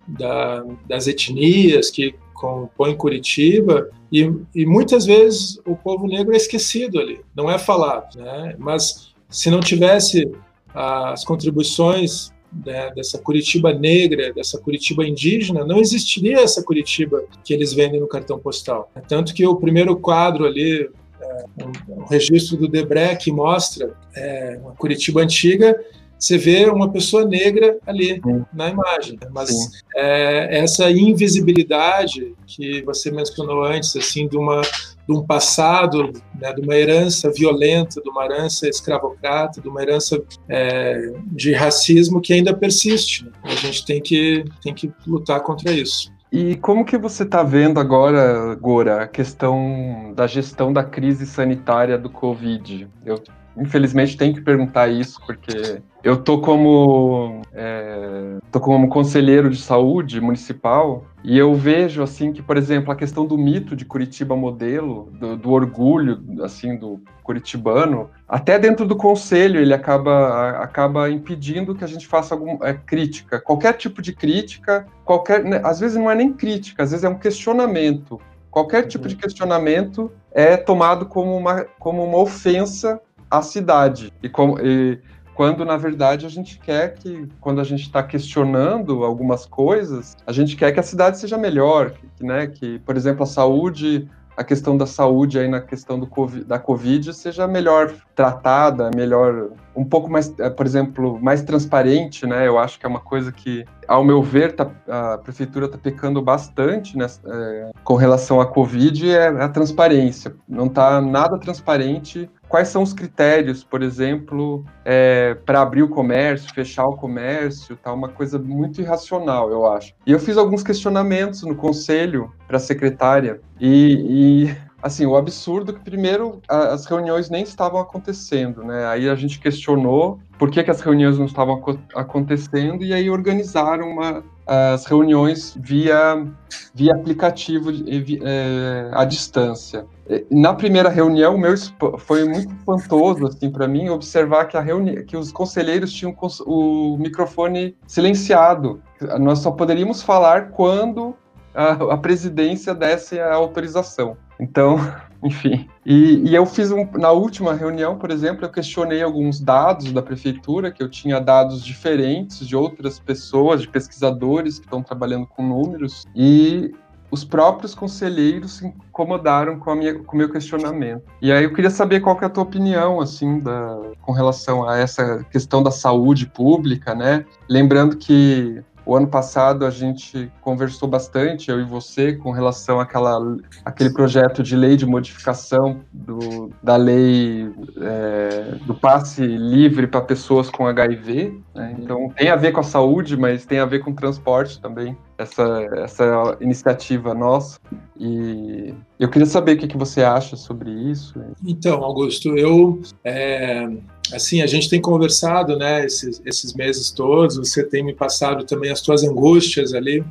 da, das etnias que compõem Curitiba, e, e, muitas vezes o povo negro é esquecido ali, não é falado. Né? Mas se não tivesse as contribuições né, dessa Curitiba negra, dessa Curitiba indígena, não existiria essa Curitiba que eles vendem no cartão postal. Tanto que o primeiro quadro ali, é, um, um registro do Debré que mostra é, uma Curitiba antiga, você vê uma pessoa negra ali Sim. na imagem. Mas é, essa invisibilidade que você mencionou antes, assim, de, uma, de um passado, né, de uma herança violenta, de uma herança escravocrata, de uma herança é, de racismo que ainda persiste. Né? A gente tem que, tem que lutar contra isso. E como que você está vendo agora, Gora, a questão da gestão da crise sanitária do Covid? Eu infelizmente tenho que perguntar isso, porque eu tô como é, tô como conselheiro de saúde municipal e eu vejo assim que, por exemplo, a questão do mito de Curitiba modelo, do, do orgulho assim do curitibano, até dentro do conselho ele acaba acaba impedindo que a gente faça alguma é, crítica, qualquer tipo de crítica, qualquer, né, às vezes não é nem crítica, às vezes é um questionamento. Qualquer tipo de uhum. questionamento é tomado como uma, como uma ofensa à cidade. E, e quando na verdade a gente quer que, quando a gente está questionando algumas coisas, a gente quer que a cidade seja melhor, que, né, que, por exemplo, a saúde, a questão da saúde aí na questão do COVID, da Covid seja melhor tratada, melhor, um pouco mais, eh, por exemplo, mais transparente, né? Eu acho que é uma coisa que, ao meu ver, tá, a prefeitura está pecando bastante né, é, com relação à Covid, é a transparência. Não está nada transparente quais são os critérios, por exemplo, é, para abrir o comércio, fechar o comércio, tá uma coisa muito irracional, eu acho. E eu fiz alguns questionamentos no conselho para a secretária e, e assim, o absurdo é que primeiro as reuniões nem estavam acontecendo, né? Aí a gente questionou por que, que as reuniões não estavam acontecendo e aí organizaram uma, as reuniões via, via aplicativo é, à distância. Na primeira reunião, meu foi muito espantoso assim para mim observar que a reuni que os conselheiros tinham o microfone silenciado. Nós só poderíamos falar quando a, a presidência desse a autorização. Então, enfim. E, e eu fiz um, na última reunião, por exemplo, eu questionei alguns dados da prefeitura, que eu tinha dados diferentes de outras pessoas, de pesquisadores que estão trabalhando com números, e os próprios conselheiros se incomodaram com, a minha, com o meu questionamento. E aí eu queria saber qual que é a tua opinião, assim, da, com relação a essa questão da saúde pública, né? Lembrando que o ano passado a gente conversou bastante, eu e você, com relação àquela, àquele projeto de lei de modificação do, da lei é, do passe livre para pessoas com HIV. Né? Então tem a ver com a saúde, mas tem a ver com transporte também, essa, essa iniciativa nossa. E eu queria saber o que, que você acha sobre isso. Então, Augusto, eu é, assim, a gente tem conversado, né, esses, esses meses todos, você tem me passado também as suas angústias ali,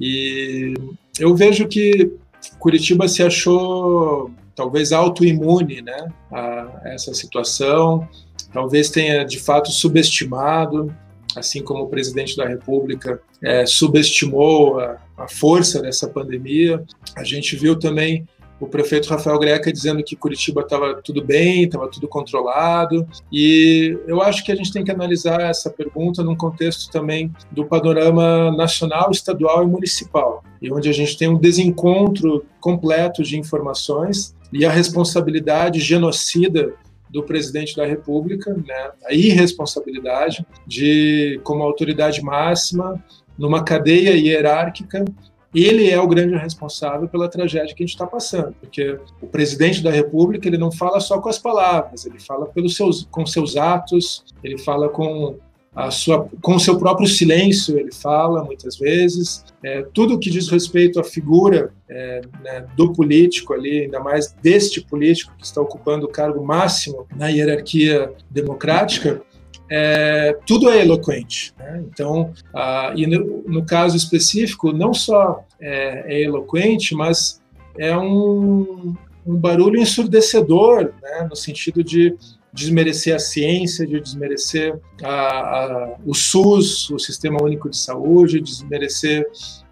e eu vejo que Curitiba se achou talvez autoimune, né, a essa situação, talvez tenha de fato subestimado, assim como o presidente da República é, subestimou a, a força dessa pandemia. A gente viu também o prefeito Rafael Greca dizendo que Curitiba estava tudo bem, estava tudo controlado. E eu acho que a gente tem que analisar essa pergunta num contexto também do panorama nacional, estadual e municipal, e onde a gente tem um desencontro completo de informações e a responsabilidade genocida do presidente da República, né, a irresponsabilidade de, como autoridade máxima, numa cadeia hierárquica, ele é o grande responsável pela tragédia que a gente está passando, porque o presidente da República ele não fala só com as palavras, ele fala pelos seus, com seus atos, ele fala com a sua, com o seu próprio silêncio, ele fala muitas vezes. É, tudo que diz respeito à figura é, né, do político ali, ainda mais deste político que está ocupando o cargo máximo na hierarquia democrática, é, tudo é eloquente. Né? Então, e no, no, caso específico, não só é, é eloquente, mas é um, um barulho ensurdecedor, né? no sentido de desmerecer a ciência, de desmerecer a, a, o SUS, o Sistema Único de Saúde, desmerecer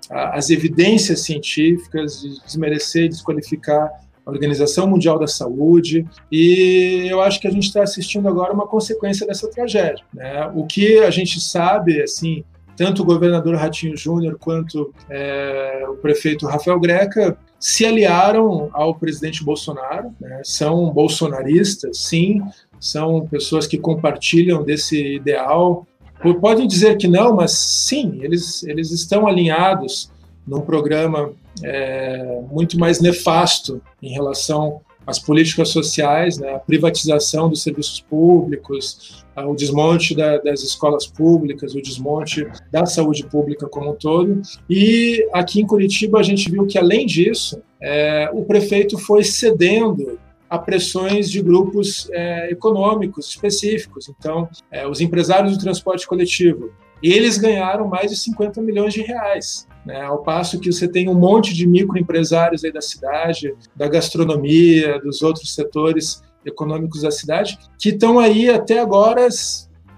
a, as evidências científicas, de desmerecer e desqualificar Organização Mundial da Saúde, e eu acho que a gente está assistindo agora uma consequência dessa tragédia. Né? O que a gente sabe, assim, tanto o governador Ratinho Júnior quanto é, o prefeito Rafael Greca se aliaram ao presidente Bolsonaro, né? são bolsonaristas, sim, são pessoas que compartilham desse ideal. Podem dizer que não, mas sim, eles, eles estão alinhados num programa é, muito mais nefasto em relação às políticas sociais, né, a privatização dos serviços públicos, o desmonte da, das escolas públicas, o desmonte da saúde pública como um todo. E aqui em Curitiba a gente viu que, além disso, é, o prefeito foi cedendo a pressões de grupos é, econômicos específicos. Então, é, os empresários do transporte coletivo, eles ganharam mais de 50 milhões de reais. Né? Ao passo que você tem um monte de microempresários aí da cidade, da gastronomia, dos outros setores econômicos da cidade, que estão aí até agora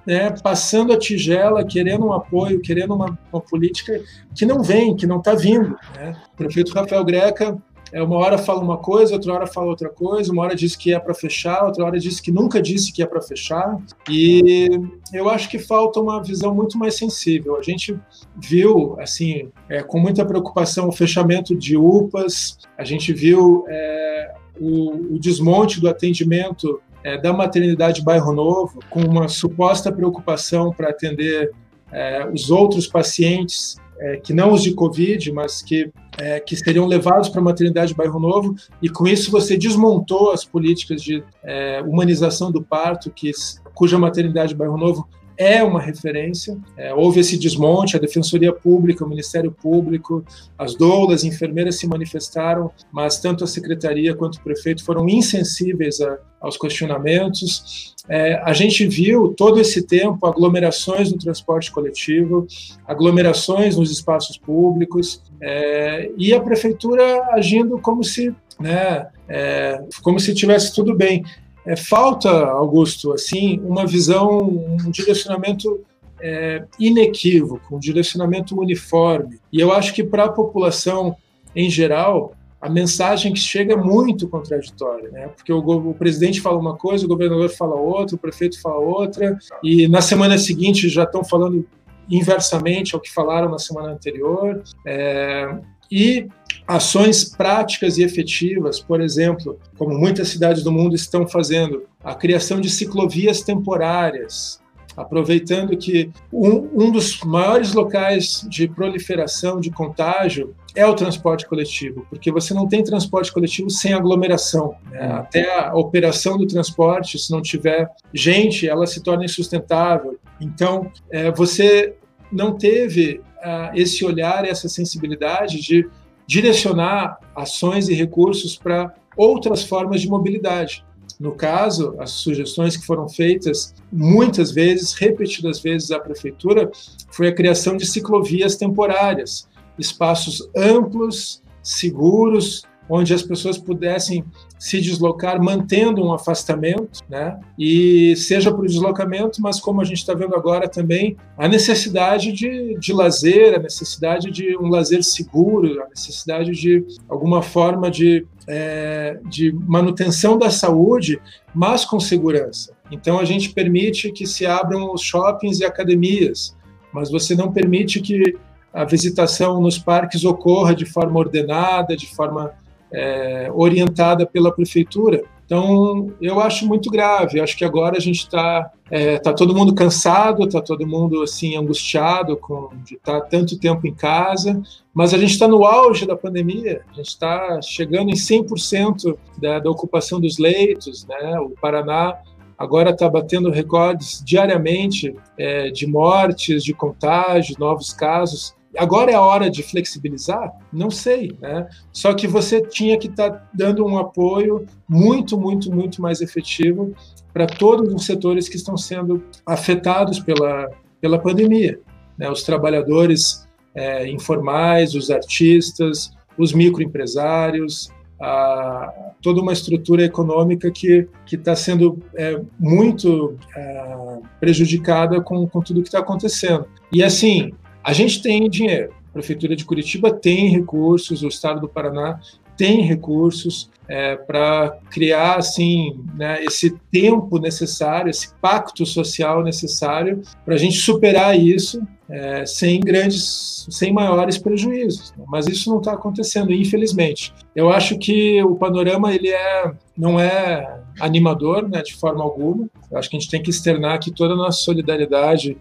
né, passando a tigela, querendo um apoio, querendo uma, uma política que não vem, que não está vindo. Né? O prefeito Rafael Greca é, uma hora fala uma coisa, outra hora fala outra coisa, uma hora diz que é para fechar, outra hora diz que nunca disse que é para fechar. E eu acho que falta uma visão muito mais sensível. A gente viu, assim, é, com muita preocupação o fechamento de UPAs, a gente viu é, o, o desmonte do atendimento é, da maternidade Bairro Novo, com uma suposta preocupação para atender é, os outros pacientes é, que não os de Covid, mas que, é, que seriam levados para a maternidade Bairro Novo, e com isso você desmontou as políticas de é, humanização do parto, que, cuja maternidade Bairro Novo é uma referência. É, houve esse desmonte, a Defensoria Pública, o Ministério Público, as doulas, enfermeiras se manifestaram, mas tanto a Secretaria quanto o prefeito foram insensíveis a, aos questionamentos. É, a gente viu todo esse tempo aglomerações no transporte coletivo, aglomerações nos espaços públicos, é, e a prefeitura agindo como se, né, é, como se tivesse tudo bem. É, falta, Augusto, assim, uma visão, um direcionamento é, inequívoco, um direcionamento uniforme. E eu acho que para a população em geral, a mensagem que chega é muito contraditória, né? Porque o, o, presidente fala uma coisa, o governador fala outra, o prefeito fala outra, e na semana seguinte já estão falando inversamente ao que falaram na semana anterior. É, e ações práticas e efetivas, por exemplo, como muitas cidades do mundo estão fazendo, a criação de ciclovias temporárias, aproveitando que um, um dos maiores locais de proliferação de contágio é o transporte coletivo, porque você não tem transporte coletivo sem aglomeração. Né? Até a operação do transporte, se não tiver gente, ela se torna insustentável. Então, é, você não teve uh, esse olhar, essa sensibilidade de direcionar ações e recursos para outras formas de mobilidade. No caso, as sugestões que foram feitas muitas vezes, repetidas vezes à prefeitura, foi a criação de ciclovias temporárias, espaços amplos, seguros, onde as pessoas pudessem se deslocar mantendo um afastamento, né? E seja para o deslocamento, mas como a gente está vendo agora também, a necessidade de, de lazer, a necessidade de um lazer seguro, a necessidade de alguma forma de, é, de manutenção da saúde, mas com segurança. Então a gente permite que se abram os shoppings e academias, mas você não permite que a visitação nos parques ocorra de forma ordenada, de forma é, orientada pela prefeitura. Então, eu acho muito grave. acho que agora a gente está é, tá todo mundo cansado, está todo mundo assim angustiado com de estar tá tanto tempo em casa, mas a gente está no auge da pandemia. A gente está chegando em 100% da, da ocupação dos leitos. Né? O Paraná agora está batendo recordes diariamente é, de mortes, de contágio, novos casos. Agora é a hora de flexibilizar? Não sei, né? Só que você tinha que estar tá dando um apoio muito, muito, muito mais efetivo para todos os setores que estão sendo afetados pela, pela pandemia. Né? Os trabalhadores é, informais, os artistas, os microempresários, a, toda uma estrutura econômica que está sendo é, muito é, prejudicada com, com tudo que está acontecendo. E assim, a gente tem dinheiro. A Prefeitura de Curitiba tem recursos, o Estado do Paraná tem recursos é, para criar assim né, esse tempo necessário, esse pacto social necessário para a gente superar isso é, sem grandes, sem maiores prejuízos. Mas isso não está acontecendo, infelizmente. Eu acho que o panorama ele é, não é animador, né, de forma alguma. Eu acho que a gente tem que externar aqui toda a nossa solidariedade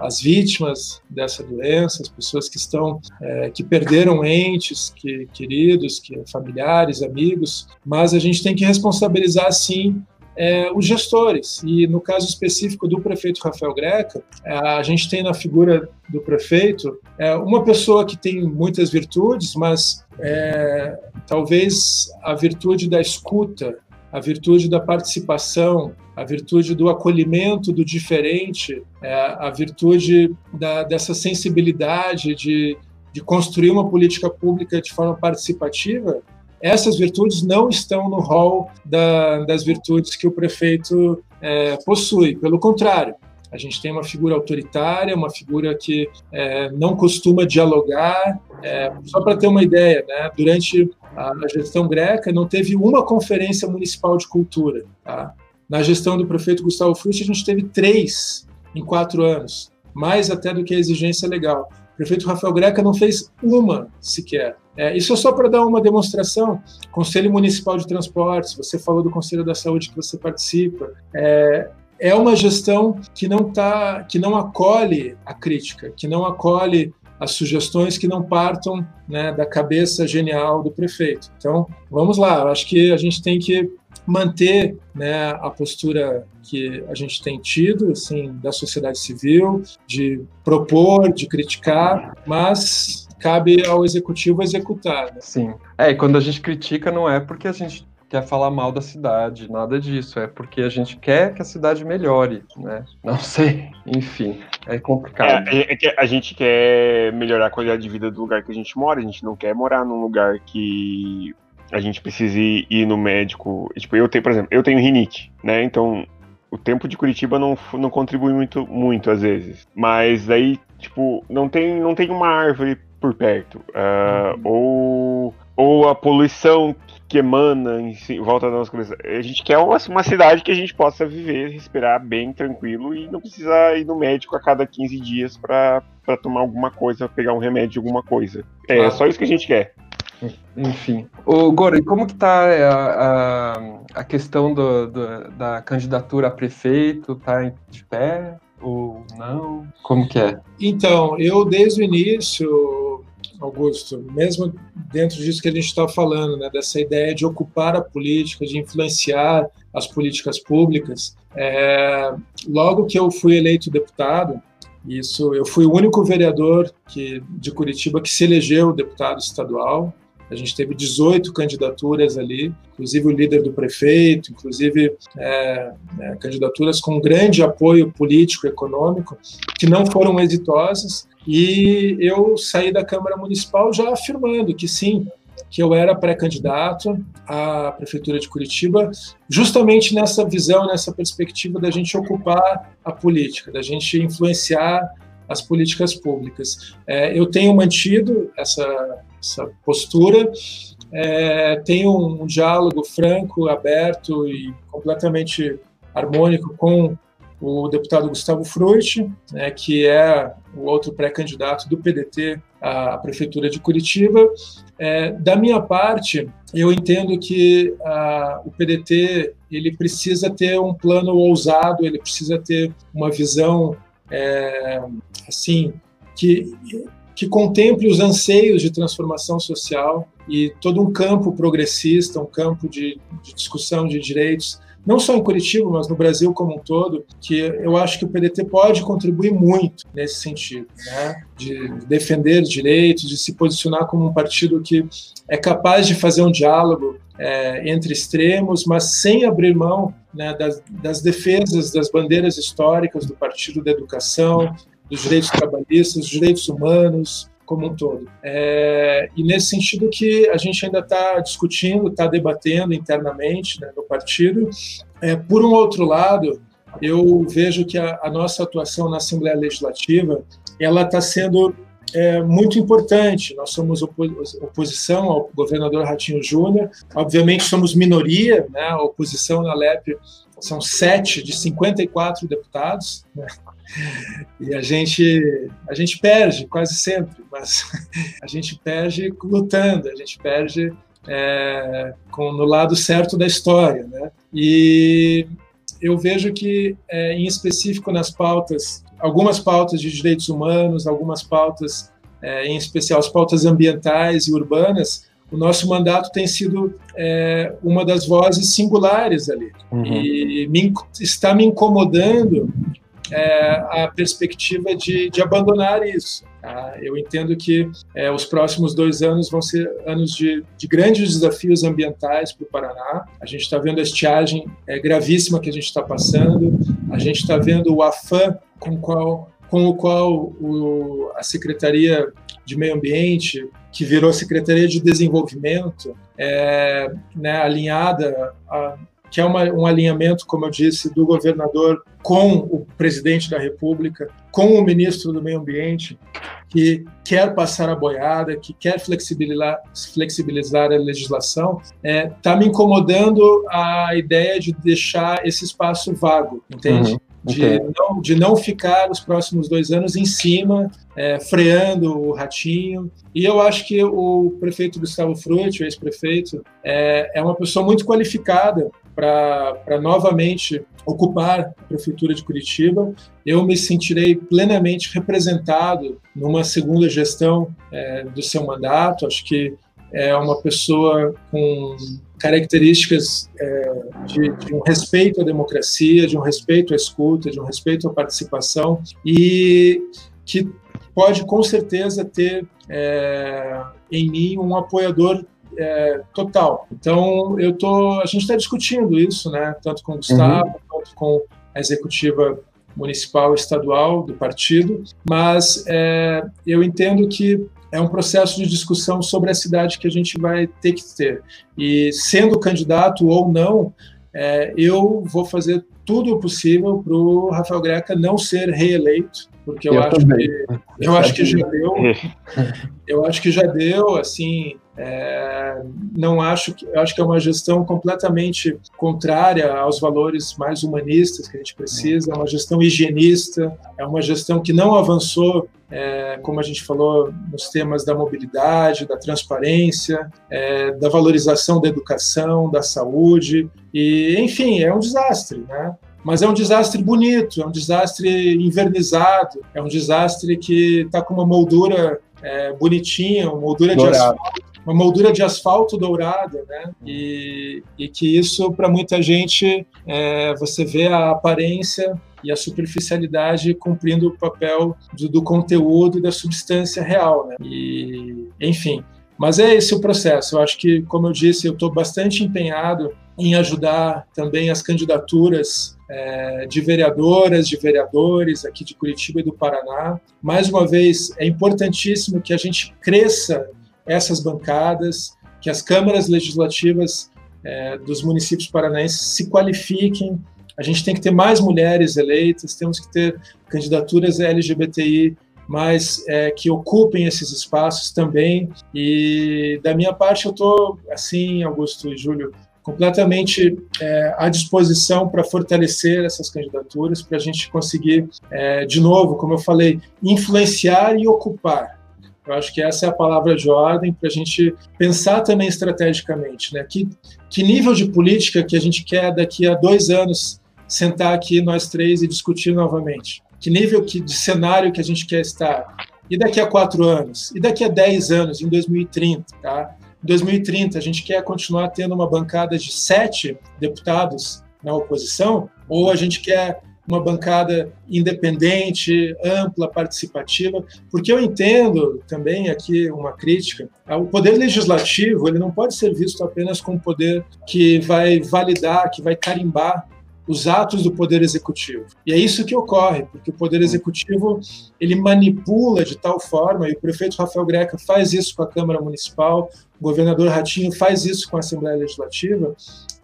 às vítimas dessa doença, as pessoas que estão, é, que perderam entes, que, queridos, que familiares, amigos. Mas a gente tem que responsabilizar, sim, é, os gestores. E no caso específico do prefeito Rafael Greca, é, a gente tem na figura do prefeito é, uma pessoa que tem muitas virtudes, mas é, talvez a virtude da escuta, a virtude da participação, a virtude do acolhimento do diferente, é, a virtude da, dessa sensibilidade de, de construir uma política pública de forma participativa, essas virtudes não estão no rol da, das virtudes que o prefeito é, possui. Pelo contrário, a gente tem uma figura autoritária, uma figura que é, não costuma dialogar. É, só para ter uma ideia, né, durante a, gestão greca não teve uma conferência municipal de cultura. Tá? Na gestão do prefeito Gustavo Frutti, a gente teve três em quatro anos, mais até do que a exigência legal. O prefeito Rafael Greca não fez uma sequer. É, isso é só para dar uma demonstração. Conselho Municipal de Transportes, você falou do Conselho da Saúde que você participa. É, é uma gestão que não tá, que não acolhe a crítica, que não acolhe as sugestões que não partam né, da cabeça genial do prefeito. Então, vamos lá, acho que a gente tem que manter né, a postura que a gente tem tido assim da sociedade civil de propor, de criticar, mas cabe ao executivo executar. Né? Sim. É, e quando a gente critica não é porque a gente quer falar mal da cidade, nada disso. É porque a gente quer que a cidade melhore, né? Não sei. Enfim, é complicado. É, é que a gente quer melhorar a qualidade de vida do lugar que a gente mora. A gente não quer morar num lugar que a gente precise ir no médico. Tipo, eu tenho, por exemplo, eu tenho rinite, né? Então, o tempo de Curitiba não, não contribui muito, muito às vezes. Mas aí, tipo, não tem, não tem uma árvore por perto. Uh, ou, ou a poluição que emana em, em volta da nossa cabeça. A gente quer uma, uma, cidade que a gente possa viver, respirar bem, tranquilo e não precisa ir no médico a cada 15 dias para tomar alguma coisa, pegar um remédio, alguma coisa. É ah. só isso que a gente quer. Enfim. O Goro, e como que tá a, a, a questão do, do, da candidatura a prefeito? Tá de pé ou não? Como que é? Então, eu desde o início, Augusto, mesmo dentro disso que a gente está falando, né, dessa ideia de ocupar a política, de influenciar as políticas públicas, é, logo que eu fui eleito deputado, isso, eu fui o único vereador que, de Curitiba que se elegeu deputado estadual. A gente teve 18 candidaturas ali, inclusive o líder do prefeito, inclusive é, é, candidaturas com grande apoio político econômico, que não foram exitosas. E eu saí da Câmara Municipal já afirmando que sim, que eu era pré-candidato à prefeitura de Curitiba, justamente nessa visão, nessa perspectiva da gente ocupar a política, da gente influenciar as políticas públicas. É, eu tenho mantido essa, essa postura, é, tenho um diálogo franco, aberto e completamente harmônico com o deputado Gustavo Frutti, né, que é o outro pré-candidato do PDT à prefeitura de Curitiba. É, da minha parte, eu entendo que a, o PDT ele precisa ter um plano ousado, ele precisa ter uma visão é, assim que que contemple os anseios de transformação social e todo um campo progressista, um campo de, de, discussão de direitos, não só em Curitiba, mas no Brasil como um todo, que eu acho que o PDT pode contribuir muito nesse sentido, né? de defender direitos, de se posicionar como um partido que é capaz de fazer um diálogo é, entre extremos, mas sem abrir mão né, das, das defesas das bandeiras históricas do Partido da Educação, dos direitos trabalhistas, dos direitos humanos como um todo. É, e nesse sentido que a gente ainda está discutindo, está debatendo internamente né, no partido. É, por um outro lado, eu vejo que a, a nossa atuação na Assembleia Legislativa ela está sendo é, muito importante. Nós somos oposição ao governador Ratinho Júnior. Obviamente, somos minoria, né? A oposição na LEP são sete de 54 deputados. Né? E a gente, a gente perde quase sempre, mas a gente perde lutando, a gente perde é, com, no lado certo da história. Né? E eu vejo que, é, em específico nas pautas, algumas pautas de direitos humanos, algumas pautas, é, em especial as pautas ambientais e urbanas, o nosso mandato tem sido é, uma das vozes singulares ali. Uhum. E me, está me incomodando é, a perspectiva de, de abandonar isso. Tá? Eu entendo que é, os próximos dois anos vão ser anos de, de grandes desafios ambientais para o Paraná. A gente está vendo a estiagem é, gravíssima que a gente está passando, a gente está vendo o afã com, qual, com o qual o, a Secretaria de Meio Ambiente, que virou Secretaria de Desenvolvimento, é, né, alinhada a, que é uma, um alinhamento, como eu disse, do governador com o presidente da República, com o ministro do Meio Ambiente, que quer passar a boiada, que quer flexibilizar, flexibilizar a legislação, está é, tá me incomodando a ideia de deixar esse espaço vago, entende? Uhum. De, não, de não ficar os próximos dois anos em cima, é, freando o ratinho. E eu acho que o prefeito Gustavo Frutti, o ex-prefeito, é, é uma pessoa muito qualificada para novamente ocupar a prefeitura de Curitiba, eu me sentirei plenamente representado numa segunda gestão é, do seu mandato. Acho que é uma pessoa com características é, de, de, um respeito à democracia, de um respeito à escuta, de um respeito à participação e que pode com certeza ter é, em mim um apoiador é, total. Então eu tô, a gente está discutindo isso, né? Tanto com o Gustavo uhum. quanto com a executiva municipal e estadual do partido, mas é, eu entendo que é um processo de discussão sobre a cidade que a gente vai ter que ter. E sendo candidato ou não, é, eu vou fazer tudo o possível para o Rafael Greca não ser reeleito, porque eu, eu acho também. que eu acho que já deu, eu acho que já deu, assim, é, não acho que eu acho que é uma gestão completamente contrária aos valores mais humanistas que a gente precisa. É uma gestão higienista, é uma gestão que não avançou, é, como a gente falou, nos temas da mobilidade, da transparência, é, da valorização da educação, da saúde e, enfim, é um desastre, né? Mas é um desastre bonito, é um desastre invernizado, é um desastre que está com uma moldura é, bonitinha, uma moldura Dourado. de asfalto uma moldura de asfalto dourada, né? E, e que isso, para muita gente, é, você vê a aparência e a superficialidade cumprindo o papel do, do conteúdo e da substância real, né? E, enfim, mas é esse o processo. Eu acho que, como eu disse, eu estou bastante empenhado em ajudar também as candidaturas é, de vereadoras, de vereadores aqui de Curitiba e do Paraná. Mais uma vez, é importantíssimo que a gente cresça essas bancadas, que as câmaras legislativas é, dos municípios paranaenses se qualifiquem. A gente tem que ter mais mulheres eleitas, temos que ter candidaturas LGBTI mais é, que ocupem esses espaços também. E da minha parte, eu estou, assim, Augusto e Júlio, completamente é, à disposição para fortalecer essas candidaturas, para a gente conseguir, é, de novo, como eu falei, influenciar e ocupar. Eu acho que essa é a palavra de ordem para a gente pensar também estrategicamente, né? Que, que nível de política que a gente quer daqui a dois anos sentar aqui nós três e discutir novamente? Que nível que, de cenário que a gente quer estar? E daqui a quatro anos? E daqui a dez anos, em 2030, tá? Em 2030, a gente quer continuar tendo uma bancada de sete deputados na oposição? Ou a gente quer uma bancada independente, ampla, participativa, porque eu entendo também aqui uma crítica, o poder legislativo ele não pode ser visto apenas como poder que vai validar, que vai carimbar os atos do poder executivo. E é isso que ocorre, porque o poder executivo ele manipula de tal forma, e o prefeito Rafael Greca faz isso com a Câmara Municipal, o governador Ratinho faz isso com a Assembleia Legislativa,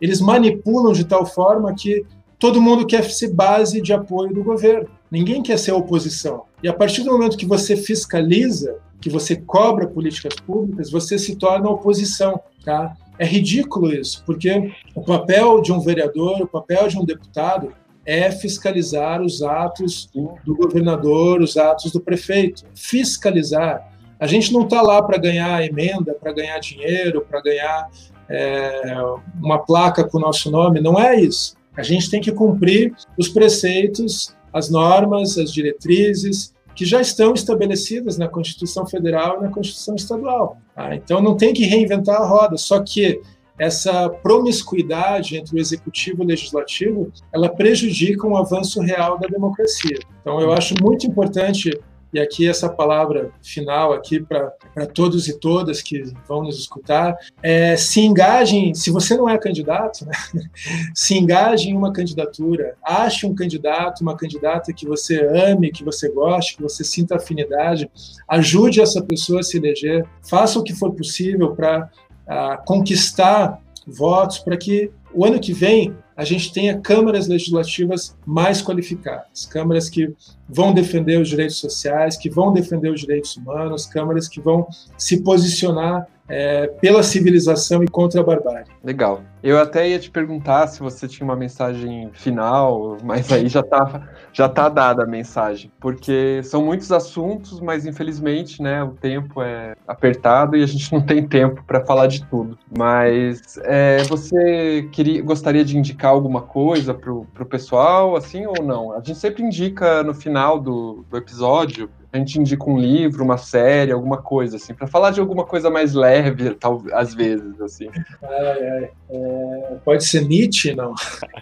eles manipulam de tal forma que todo mundo quer ser base de apoio do governo. Ninguém quer ser oposição. E a partir do momento que você fiscaliza, que você cobra políticas públicas, você se torna oposição, tá? É ridículo isso, porque o papel de um vereador, o papel de um deputado é fiscalizar os atos do governador, os atos do prefeito. Fiscalizar. A gente não está lá para ganhar emenda, para ganhar dinheiro, para ganhar é, uma placa com o nosso nome, não é isso. A gente tem que cumprir os preceitos, as normas, as diretrizes que já estão estabelecidas na Constituição Federal e na Constituição Estadual. Tá? Então não tem que reinventar a roda, só que essa promiscuidade entre o executivo e o legislativo, ela prejudica um avanço real da democracia. Então eu acho muito importante e aqui essa palavra final aqui para todos e todas que vão nos escutar, é, se engajem, se você não é candidato, né, se engaje em uma candidatura, ache um candidato, uma candidata que você ame, que você goste, que você sinta afinidade, ajude essa pessoa a se eleger, faça o que for possível para uh, conquistar votos, para que o ano que vem a gente tenha câmaras legislativas mais qualificadas, câmaras que vão defender os direitos sociais, que vão defender os direitos humanos, câmaras que vão se posicionar é, pela civilização e contra a barbárie. Legal. Eu até ia te perguntar se você tinha uma mensagem final, mas aí já tá, já tá dada a mensagem, porque são muitos assuntos, mas infelizmente, né, o tempo é apertado e a gente não tem tempo para falar de tudo. Mas é, você queria, gostaria de indicar alguma coisa pro, pro pessoal, assim, ou não? A gente sempre indica no final do, do episódio a gente indica um livro, uma série, alguma coisa, assim, para falar de alguma coisa mais leve, tal, às vezes, assim. É, pode ser Nietzsche, não?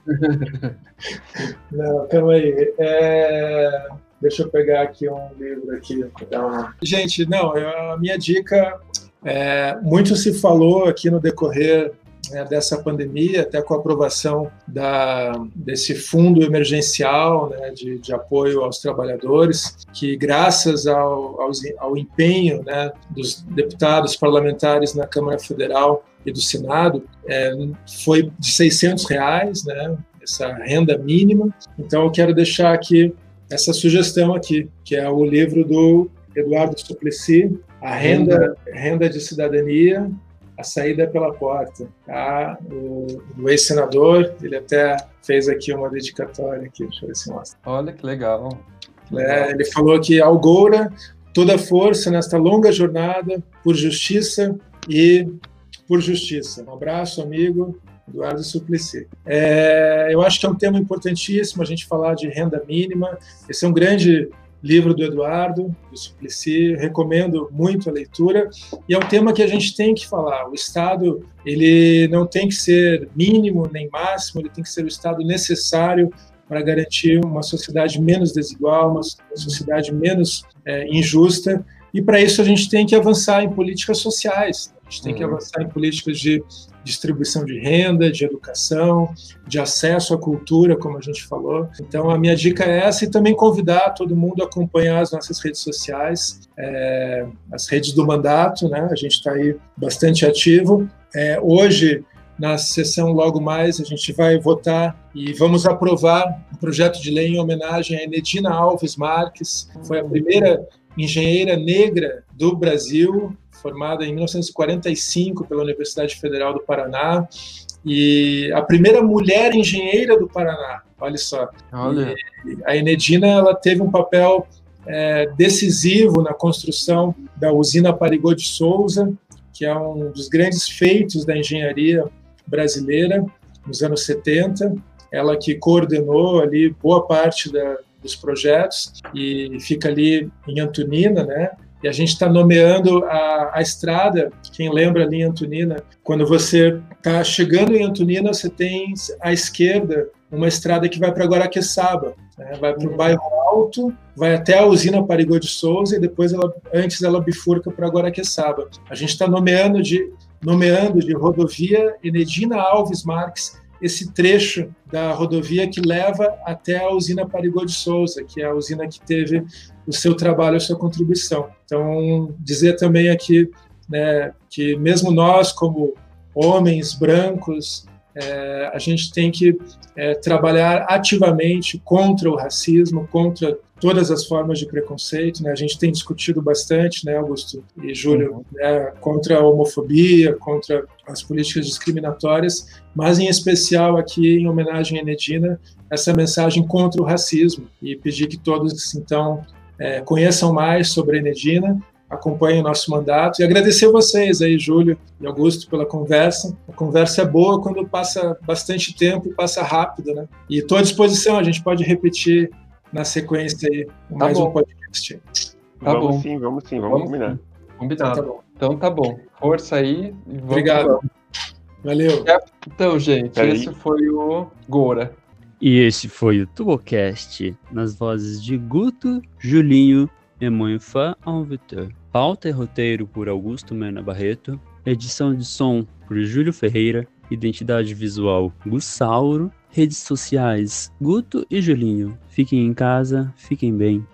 não, calma aí. É, deixa eu pegar aqui um livro aqui. Então, gente, não, a minha dica é, muito se falou aqui no decorrer né, dessa pandemia, até com a aprovação da, desse fundo emergencial né, de, de, apoio aos trabalhadores, que graças ao, ao, ao empenho né, dos deputados parlamentares na Câmara Federal e do Senado, é, foi de 600 reais, né, essa renda mínima. Então, eu quero deixar aqui essa sugestão aqui, que é o livro do Eduardo Suplicy, A Renda, renda de Cidadania, a saída é pela porta. Tá? O, o ex-senador, ele até fez aqui uma dedicatória aqui, deixa eu ver se mostra. Olha que legal. É, ele falou que Algoura, toda força nesta longa jornada por justiça e por justiça. Um abraço, amigo. Eduardo Suplicy. É, eu acho que é um tema importantíssimo a gente falar de renda mínima. Esse é um grande livro do Eduardo, do Suplicy, recomendo muito a leitura, e é um tema que a gente tem que falar. O Estado, ele não tem que ser mínimo nem máximo, ele tem que ser o Estado necessário para garantir uma sociedade menos desigual, uma sociedade menos é, injusta, e para isso a gente tem que avançar em políticas sociais, a gente tem que uhum. avançar em políticas de distribuição de renda, de educação, de acesso à cultura, como a gente falou. Então, a minha dica é essa e também convidar todo mundo a acompanhar as nossas redes sociais, é, as redes do mandato, né? A gente está aí bastante ativo. É, hoje, na sessão logo mais, a gente vai votar e vamos aprovar um projeto de lei em homenagem a Enedina Alves Marques, foi a primeira engenheira negra do Brasil, formada em 1945 pela Universidade Federal do Paraná e a primeira mulher engenheira do Paraná. Olha só. Olha. a Enedina ela teve um papel é, decisivo na construção da usina Parigô de Souza, que é um dos grandes feitos da engenharia brasileira nos anos 70. Ela que coordenou ali boa parte da, dos projetos e fica ali em Antonina, né? E a gente está nomeando a, a estrada, quem lembra ali em Antonina, quando você está chegando em Antonina, você tem à esquerda uma estrada que vai para Guaraqueçaba, né? vai para o uhum. bairro Alto, vai até a usina Parigô de Souza e depois, ela, antes, ela bifurca para Guaraqueçaba. A gente está nomeando de, nomeando de rodovia Enedina Alves Marques esse trecho da rodovia que leva até a usina Parigô de Souza, que é a usina que teve o seu trabalho, a sua contribuição. Então, dizer também aqui né, que mesmo nós, como homens brancos, é, a gente tem que é, trabalhar ativamente contra o racismo, contra todas as formas de preconceito. Né? A gente tem discutido bastante, né, Augusto e Júlio, uhum. né, contra a homofobia, contra as políticas discriminatórias, mas em especial aqui em homenagem à Enedina, essa mensagem contra o racismo e pedir que todos então é, conheçam mais sobre a Enedina acompanhem o nosso mandato e agradecer a vocês aí, Júlio e Augusto, pela conversa. A conversa é boa quando passa bastante tempo e passa rápido, né? E estou à disposição, a gente pode repetir na sequência aí tá mais bom. um podcast. Tá vamos bom. sim, vamos sim, vamos, vamos combinar. Sim. Combinado. Então tá bom. Então tá bom. Força aí. Obrigado. Valeu. Então, gente, esse foi o Gora. E esse foi o Tubocast, nas vozes de Guto, Julinho e Moinfã Vitor. Pauta e roteiro por Augusto Mena Barreto. Edição de som por Júlio Ferreira. Identidade visual Gussauro. Redes sociais Guto e Julinho. Fiquem em casa, fiquem bem.